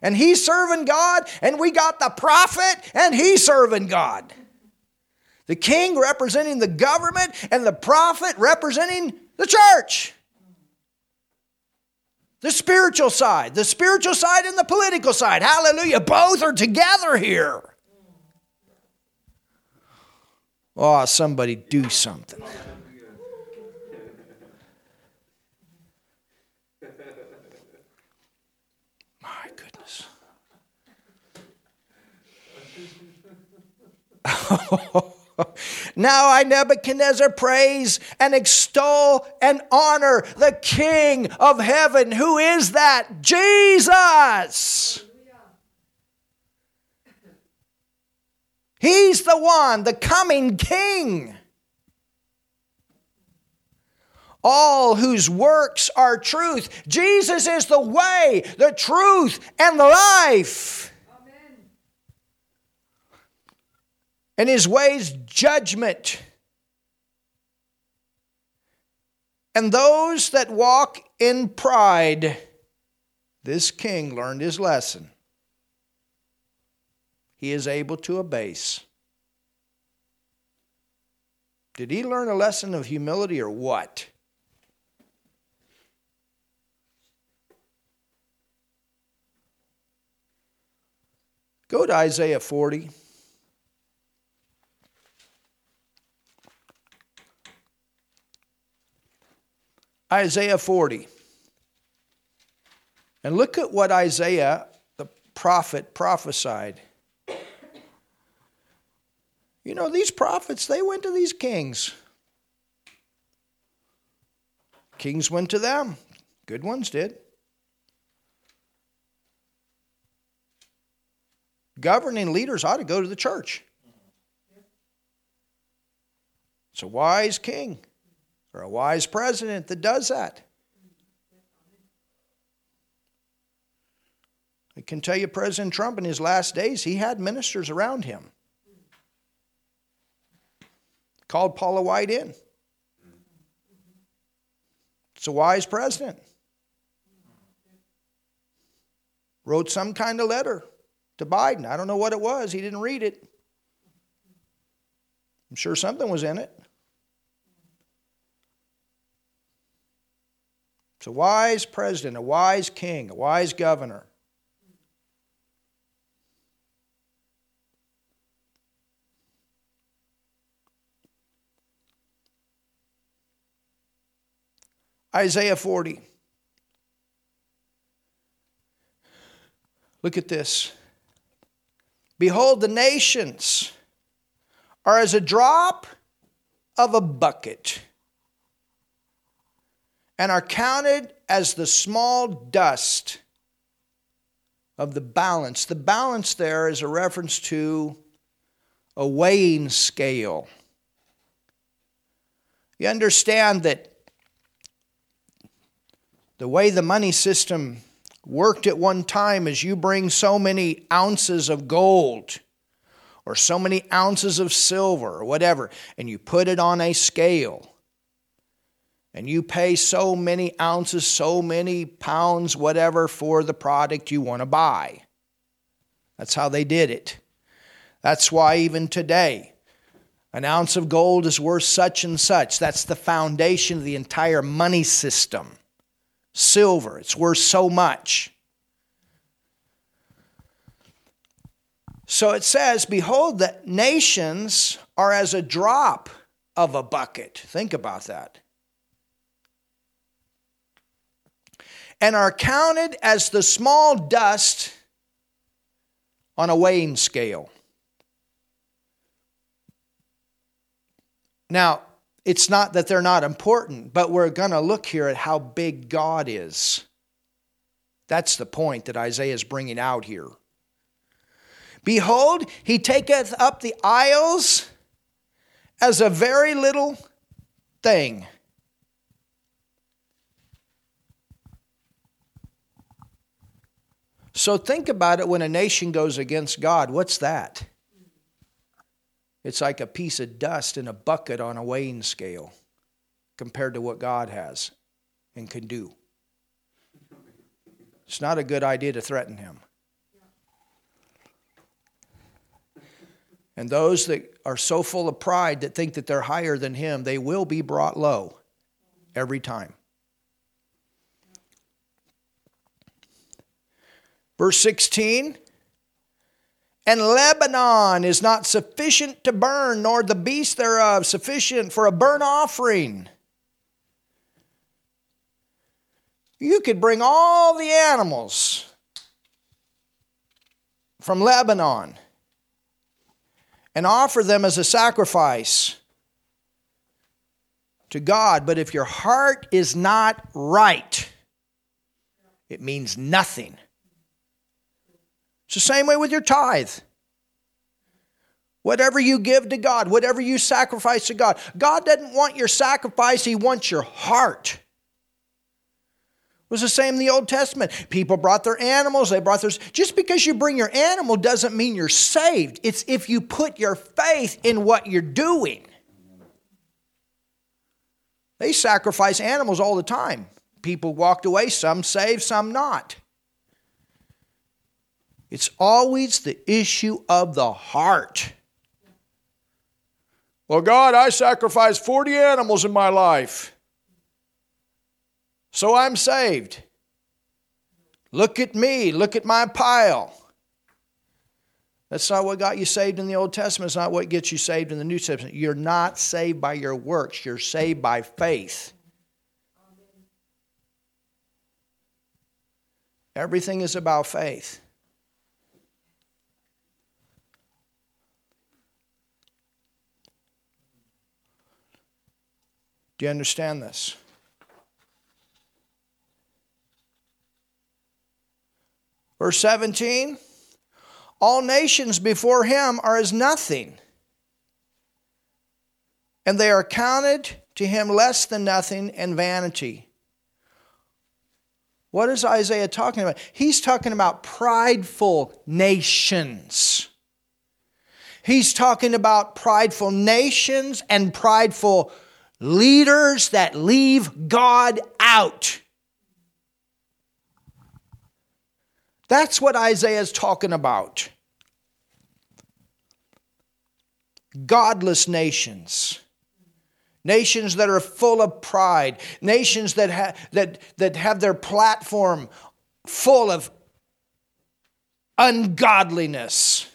and he's serving God, and we got the prophet and he's serving God. The king representing the government and the prophet representing the church. The spiritual side, the spiritual side and the political side. Hallelujah. Both are together here. Oh, somebody do something. now I, Nebuchadnezzar, praise and extol and honor the King of heaven. Who is that? Jesus. He's the one, the coming King. All whose works are truth. Jesus is the way, the truth, and the life. And his ways judgment. And those that walk in pride, this king learned his lesson. He is able to abase. Did he learn a lesson of humility or what? Go to Isaiah 40. Isaiah 40. And look at what Isaiah, the prophet, prophesied. You know, these prophets, they went to these kings. Kings went to them. Good ones did. Governing leaders ought to go to the church. It's a wise king or a wise president that does that. I can tell you, President Trump in his last days, he had ministers around him. Called Paula White in. It's a wise president. Wrote some kind of letter to Biden. I don't know what it was. He didn't read it. I'm sure something was in it. It's a wise president, a wise king, a wise governor. Isaiah 40. Look at this. Behold, the nations are as a drop of a bucket and are counted as the small dust of the balance. The balance there is a reference to a weighing scale. You understand that the way the money system worked at one time is you bring so many ounces of gold or so many ounces of silver or whatever, and you put it on a scale and you pay so many ounces, so many pounds, whatever, for the product you want to buy. That's how they did it. That's why even today, An ounce of gold is worth such and such. That's the foundation of the entire money system. Silver, it's worth so much. So it says, Behold, the nations are as a drop of a bucket. Think about that. And are counted as the small dust on a weighing scale. Now, it's not that they're not important, but we're going to look here at how big God is. That's the point that Isaiah is bringing out here. Behold, he taketh up the isles as a very little thing. So think about it when a nation goes against God. What's that? It's like a piece of dust in a bucket on a weighing scale compared to what God has and can do. It's not a good idea to threaten him. And those that are so full of pride that think that they're higher than him, they will be brought low every time. Verse 16 And Lebanon is not sufficient to burn, nor the beast thereof sufficient for a burnt offering. You could bring all the animals from Lebanon and offer them as a sacrifice to God. But if your heart is not right, it means nothing. It's the same way with your tithe. Whatever you give to God, whatever you sacrifice to God, God doesn't want your sacrifice, He wants your heart was the same in the Old Testament. People brought their animals, they brought their. Just because you bring your animal doesn't mean you're saved. It's if you put your faith in what you're doing. They sacrifice animals all the time. People walked away, some saved, some not. It's always the issue of the heart. Well, God, I sacrificed 40 animals in my life. So I'm saved. Look at me. Look at my pile. That's not what got you saved in the Old Testament. It's not what gets you saved in the New Testament. You're not saved by your works, you're saved by faith. Everything is about faith. Do you understand this? Verse 17 All nations before him are as nothing, and they are counted to him less than nothing and vanity. What is Isaiah talking about? He's talking about prideful nations. He's talking about prideful nations and prideful leaders that leave God out. That's what Isaiah is talking about. Godless nations. Nations that are full of pride, nations that, ha- that, that have their platform full of ungodliness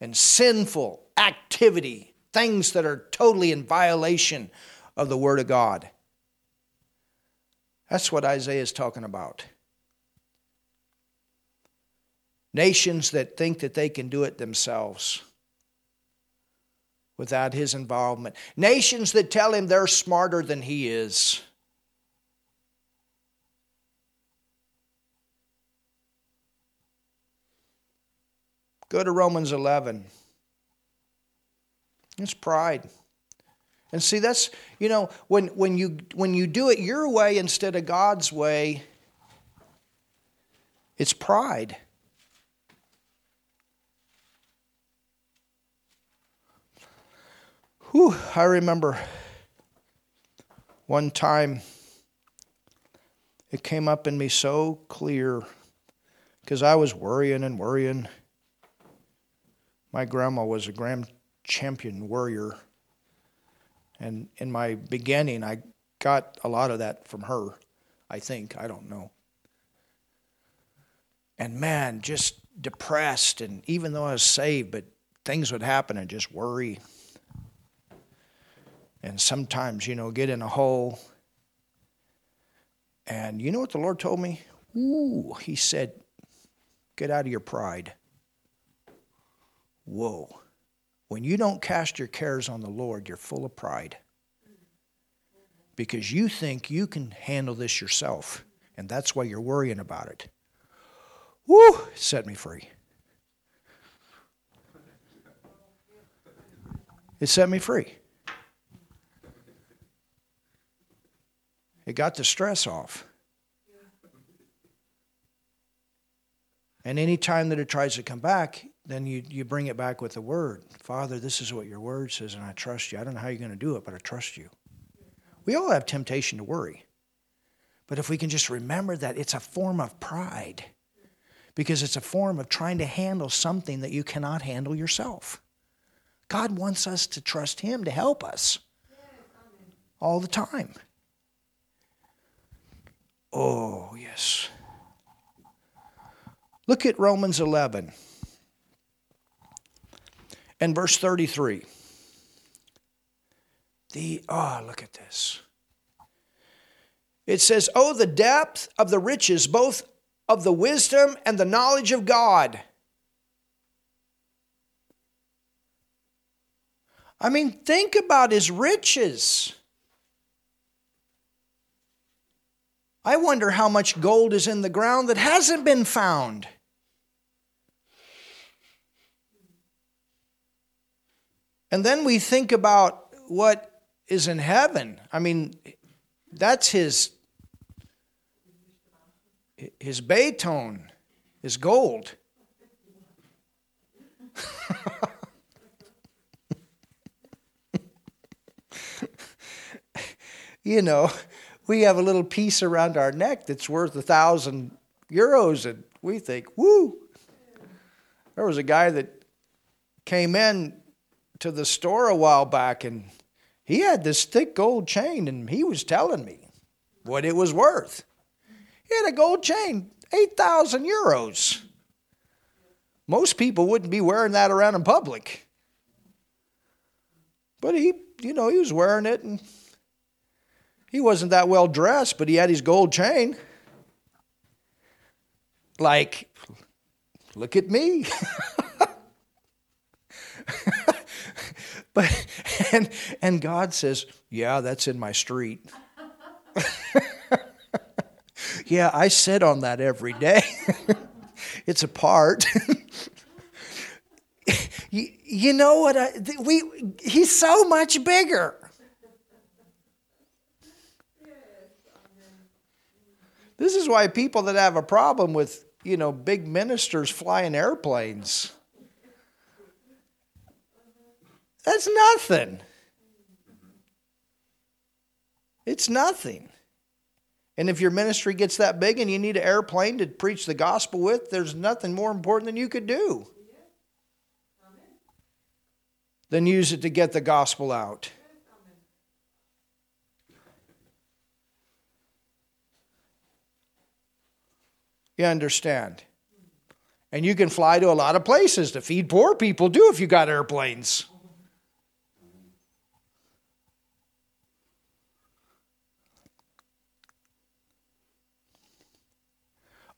and sinful activity, things that are totally in violation of the Word of God. That's what Isaiah is talking about. Nations that think that they can do it themselves without his involvement. Nations that tell him they're smarter than he is. Go to Romans 11. It's pride. And see, that's, you know, when, when, you, when you do it your way instead of God's way, it's pride. Whew, I remember one time it came up in me so clear because I was worrying and worrying. My grandma was a grandchild champion warrior. And in my beginning, I got a lot of that from her, I think. I don't know. And man, just depressed. And even though I was saved, but things would happen and just worry. And sometimes, you know, get in a hole. And you know what the Lord told me? Ooh, He said, get out of your pride. Whoa. When you don't cast your cares on the Lord, you're full of pride. Because you think you can handle this yourself. And that's why you're worrying about it. Woo! Set me free. It set me free. It got the stress off. And any time that it tries to come back, then you, you bring it back with the word. Father, this is what your word says, and I trust you. I don't know how you're going to do it, but I trust you. We all have temptation to worry. But if we can just remember that it's a form of pride, because it's a form of trying to handle something that you cannot handle yourself. God wants us to trust Him to help us all the time. Oh, yes. Look at Romans 11 and verse 33. The, oh, look at this. It says, Oh, the depth of the riches, both of the wisdom and the knowledge of God. I mean, think about his riches. I wonder how much gold is in the ground that hasn't been found. And then we think about what is in heaven. I mean, that's his his tone is gold. you know, we have a little piece around our neck that's worth a thousand euros, and we think, woo. There was a guy that came in to the store a while back, and he had this thick gold chain, and he was telling me what it was worth. He had a gold chain, 8,000 euros. Most people wouldn't be wearing that around in public. But he, you know, he was wearing it and he wasn't that well dressed, but he had his gold chain. Like, look at me. but and and God says, "Yeah, that's in my street." Yeah, I sit on that every day. it's a part. you, you, know what? I, we, he's so much bigger. This is why people that have a problem with, you know, big ministers flying airplanes. That's nothing. It's nothing. And if your ministry gets that big and you need an airplane to preach the gospel with, there's nothing more important than you could do than use it to get the gospel out. You understand? And you can fly to a lot of places to feed poor people, too, if you got airplanes.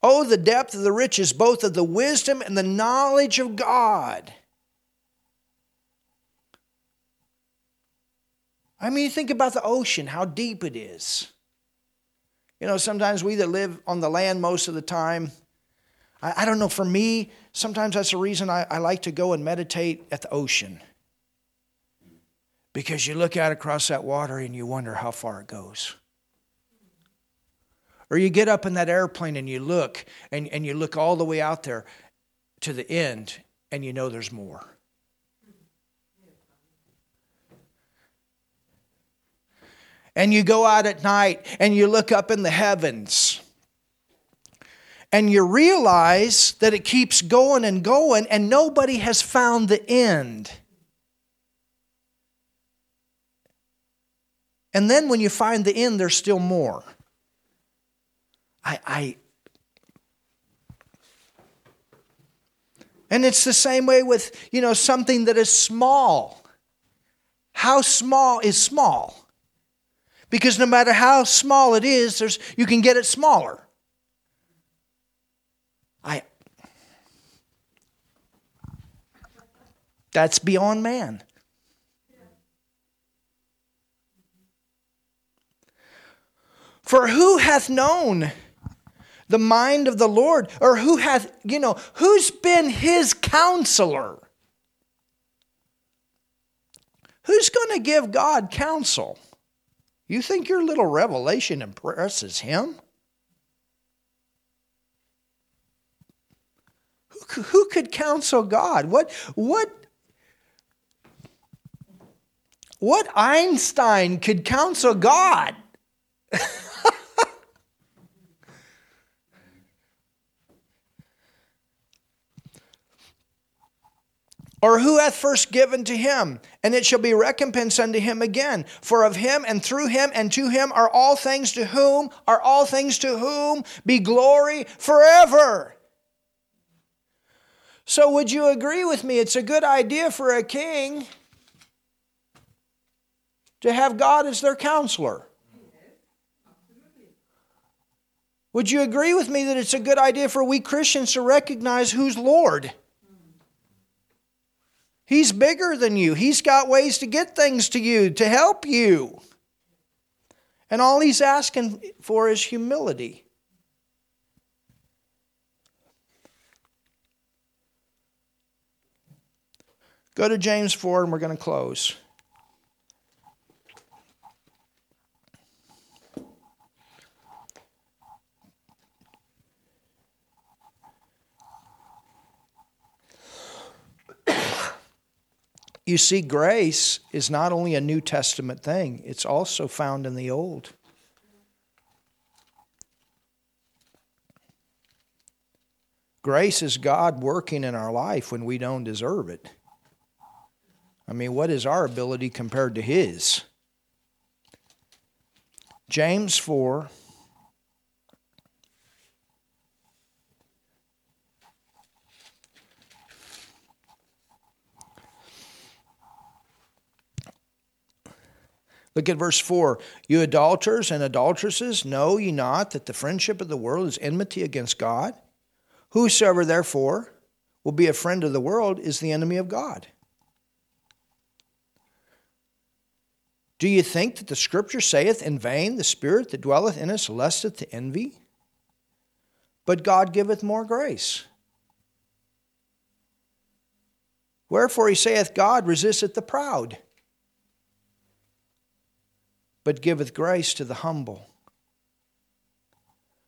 Oh, the depth of the riches, both of the wisdom and the knowledge of God. I mean, think about the ocean, how deep it is. You know, sometimes we that live on the land most of the time, I, I don't know, for me, sometimes that's the reason I, I like to go and meditate at the ocean. Because you look out across that water and you wonder how far it goes. Or you get up in that airplane and you look, and, and you look all the way out there to the end, and you know there's more. And you go out at night and you look up in the heavens and you realize that it keeps going and going, and nobody has found the end. And then when you find the end, there's still more. I, I and it's the same way with, you know, something that is small. How small is small? Because no matter how small it is, there's, you can get it smaller. I, that's beyond man. For who hath known the mind of the Lord? Or who hath, you know, who's been his counselor? Who's going to give God counsel? You think your little revelation impresses him? Who, who could counsel God? What, what, what Einstein could counsel God? Or who hath first given to him? And it shall be recompense unto him again. For of him and through him and to him are all things to whom, are all things to whom be glory forever. So, would you agree with me? It's a good idea for a king to have God as their counselor. Would you agree with me that it's a good idea for we Christians to recognize who's Lord? He's bigger than you. He's got ways to get things to you, to help you. And all he's asking for is humility. Go to James 4 and we're going to close. You see, grace is not only a New Testament thing, it's also found in the Old. Grace is God working in our life when we don't deserve it. I mean, what is our ability compared to His? James 4 Look at verse 4. You adulterers and adulteresses, know ye not that the friendship of the world is enmity against God? Whosoever therefore will be a friend of the world is the enemy of God. Do you think that the scripture saith in vain, The spirit that dwelleth in us lusteth to envy? But God giveth more grace. Wherefore he saith, God resisteth the proud but giveth grace to the humble.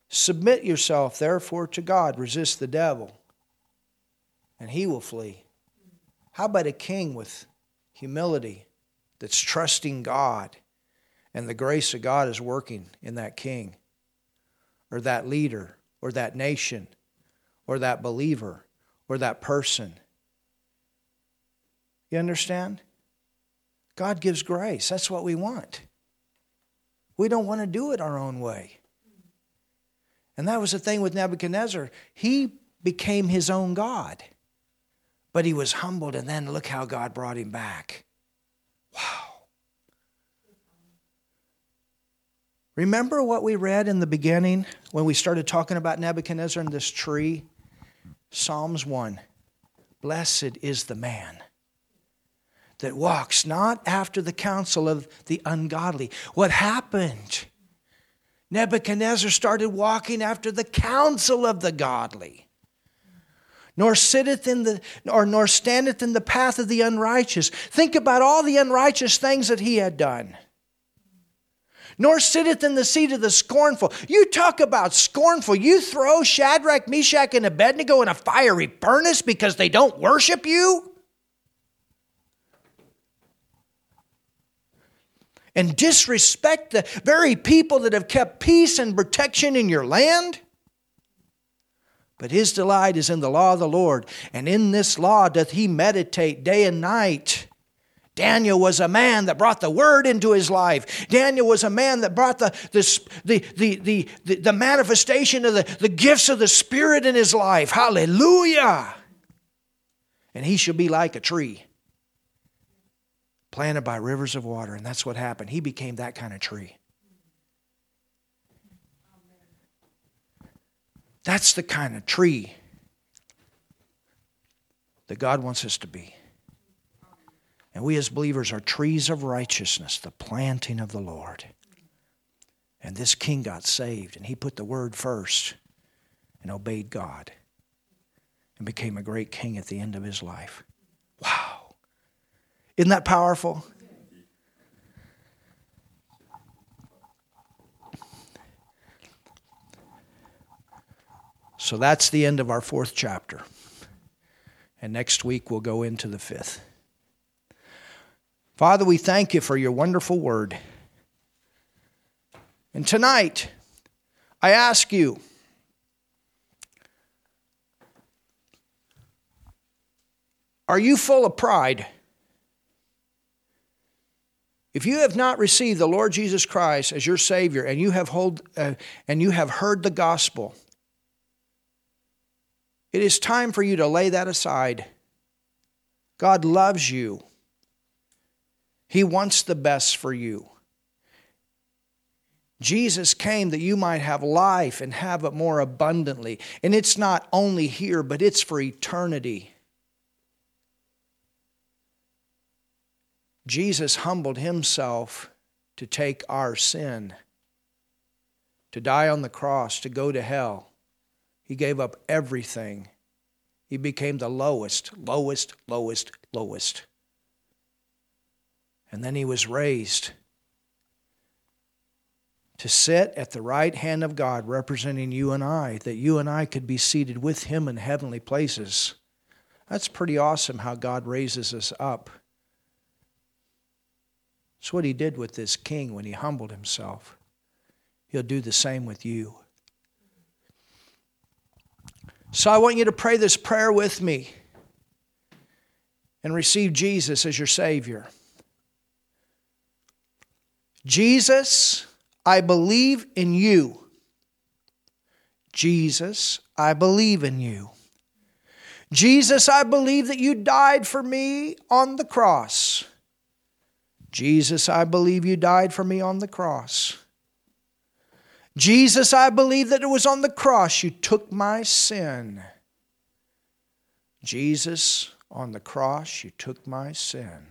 Submit yourself, therefore, to God. Resist the devil, and he will flee. How about a king with humility that's trusting God, and the grace of God is working in that king, or that leader, or that nation, or that believer, or that person? You understand? God gives grace. That's what we want. We don't want to do it our own way. And that was the thing with Nebuchadnezzar. He became his own God, but he was humbled, and then look how God brought him back. Wow. Remember what we read in the beginning when we started talking about Nebuchadnezzar and this tree? Psalms 1 Blessed is the man that walks not after the counsel of the ungodly. What happened? Nebuchadnezzar started walking after the counsel of the godly. Nor sitteth in the or nor standeth in the path of the unrighteous. Think about all the unrighteous things that he had done. Nor sitteth in the seat of the scornful. You talk about scornful. You throw Shadrach, Meshach, and Abednego in a fiery furnace because they don't worship you? And disrespect the very people that have kept peace and protection in your land? But his delight is in the law of the Lord, and in this law doth he meditate day and night. Daniel was a man that brought the word into his life. Daniel was a man that brought the, the, the, the, the, manifestation of the, the gifts of the Spirit in his life. Hallelujah. And he shall be like a tree planted by rivers of water. And that's what happened. He became that kind of tree. That's the kind of tree that God wants us to be. And we as believers are trees of righteousness, the planting of the Lord. And this king got saved, and he put the word first and obeyed God and became a great king at the end of his life. Wow. Isn't that powerful? So that's the end of our fourth chapter. And next week we'll go into the fifth. Father, we thank you for your wonderful word. And tonight, I ask you, are you full of pride? If you have not received the Lord Jesus Christ as your Savior and you have, hold, uh, and you have heard the gospel, it is time for you to lay that aside. God loves you. He wants the best for you. Jesus came that you might have life and have it more abundantly. And it's not only here, but it's for eternity. Jesus humbled himself to take our sin, to die on the cross, to go to hell. He gave up everything. He became the lowest, lowest, lowest, lowest. And then he was raised to sit at the right hand of God, representing you and I, that you and I could be seated with him in heavenly places. That's pretty awesome how God raises us up. It's what he did with this king when he humbled himself. He'll do the same with you. So I want you to pray this prayer with me and receive Jesus as your Savior. Jesus, I believe in you. Jesus, I believe in you. Jesus, I believe that you died for me on the cross. Jesus, I believe you died for me on the cross. Jesus, I believe that it was on the cross you took my sin. Jesus, on the cross you took my sin.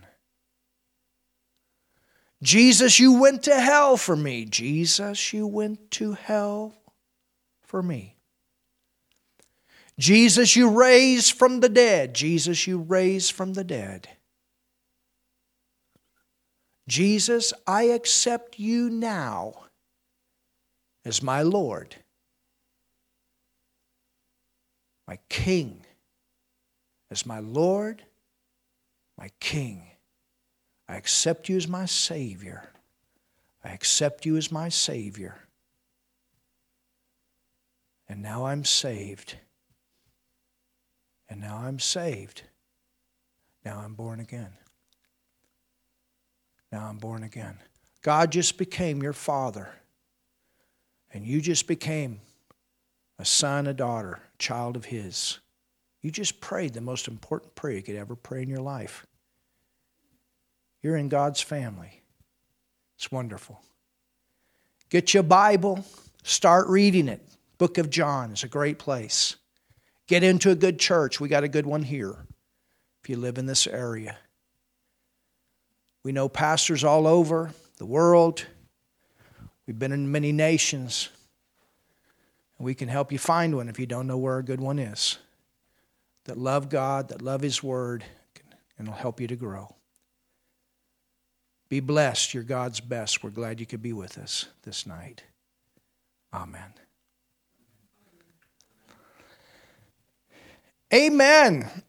Jesus, you went to hell for me. Jesus, you went to hell for me. Jesus, you raised from the dead. Jesus, you raised from the dead. Jesus, I accept you now as my Lord, my King, as my Lord, my King. I accept you as my Savior. I accept you as my Savior. And now I'm saved. And now I'm saved. Now I'm born again. Now I'm born again. God just became your Father and you just became a son, a daughter, a child of His, you just prayed the most important prayer you could ever pray in your life. You're in God's family. It's wonderful. Get your Bible, start reading it. Book of John is a great place. Get into a good church. We got a good one here if you live in this area. We know pastors all over the world. We've been in many nations. And we can help you find one if you don't know where a good one is. That love God, that love His Word, and will help you to grow. Be blessed. You're God's best. We're glad you could be with us this night. Amen. Amen.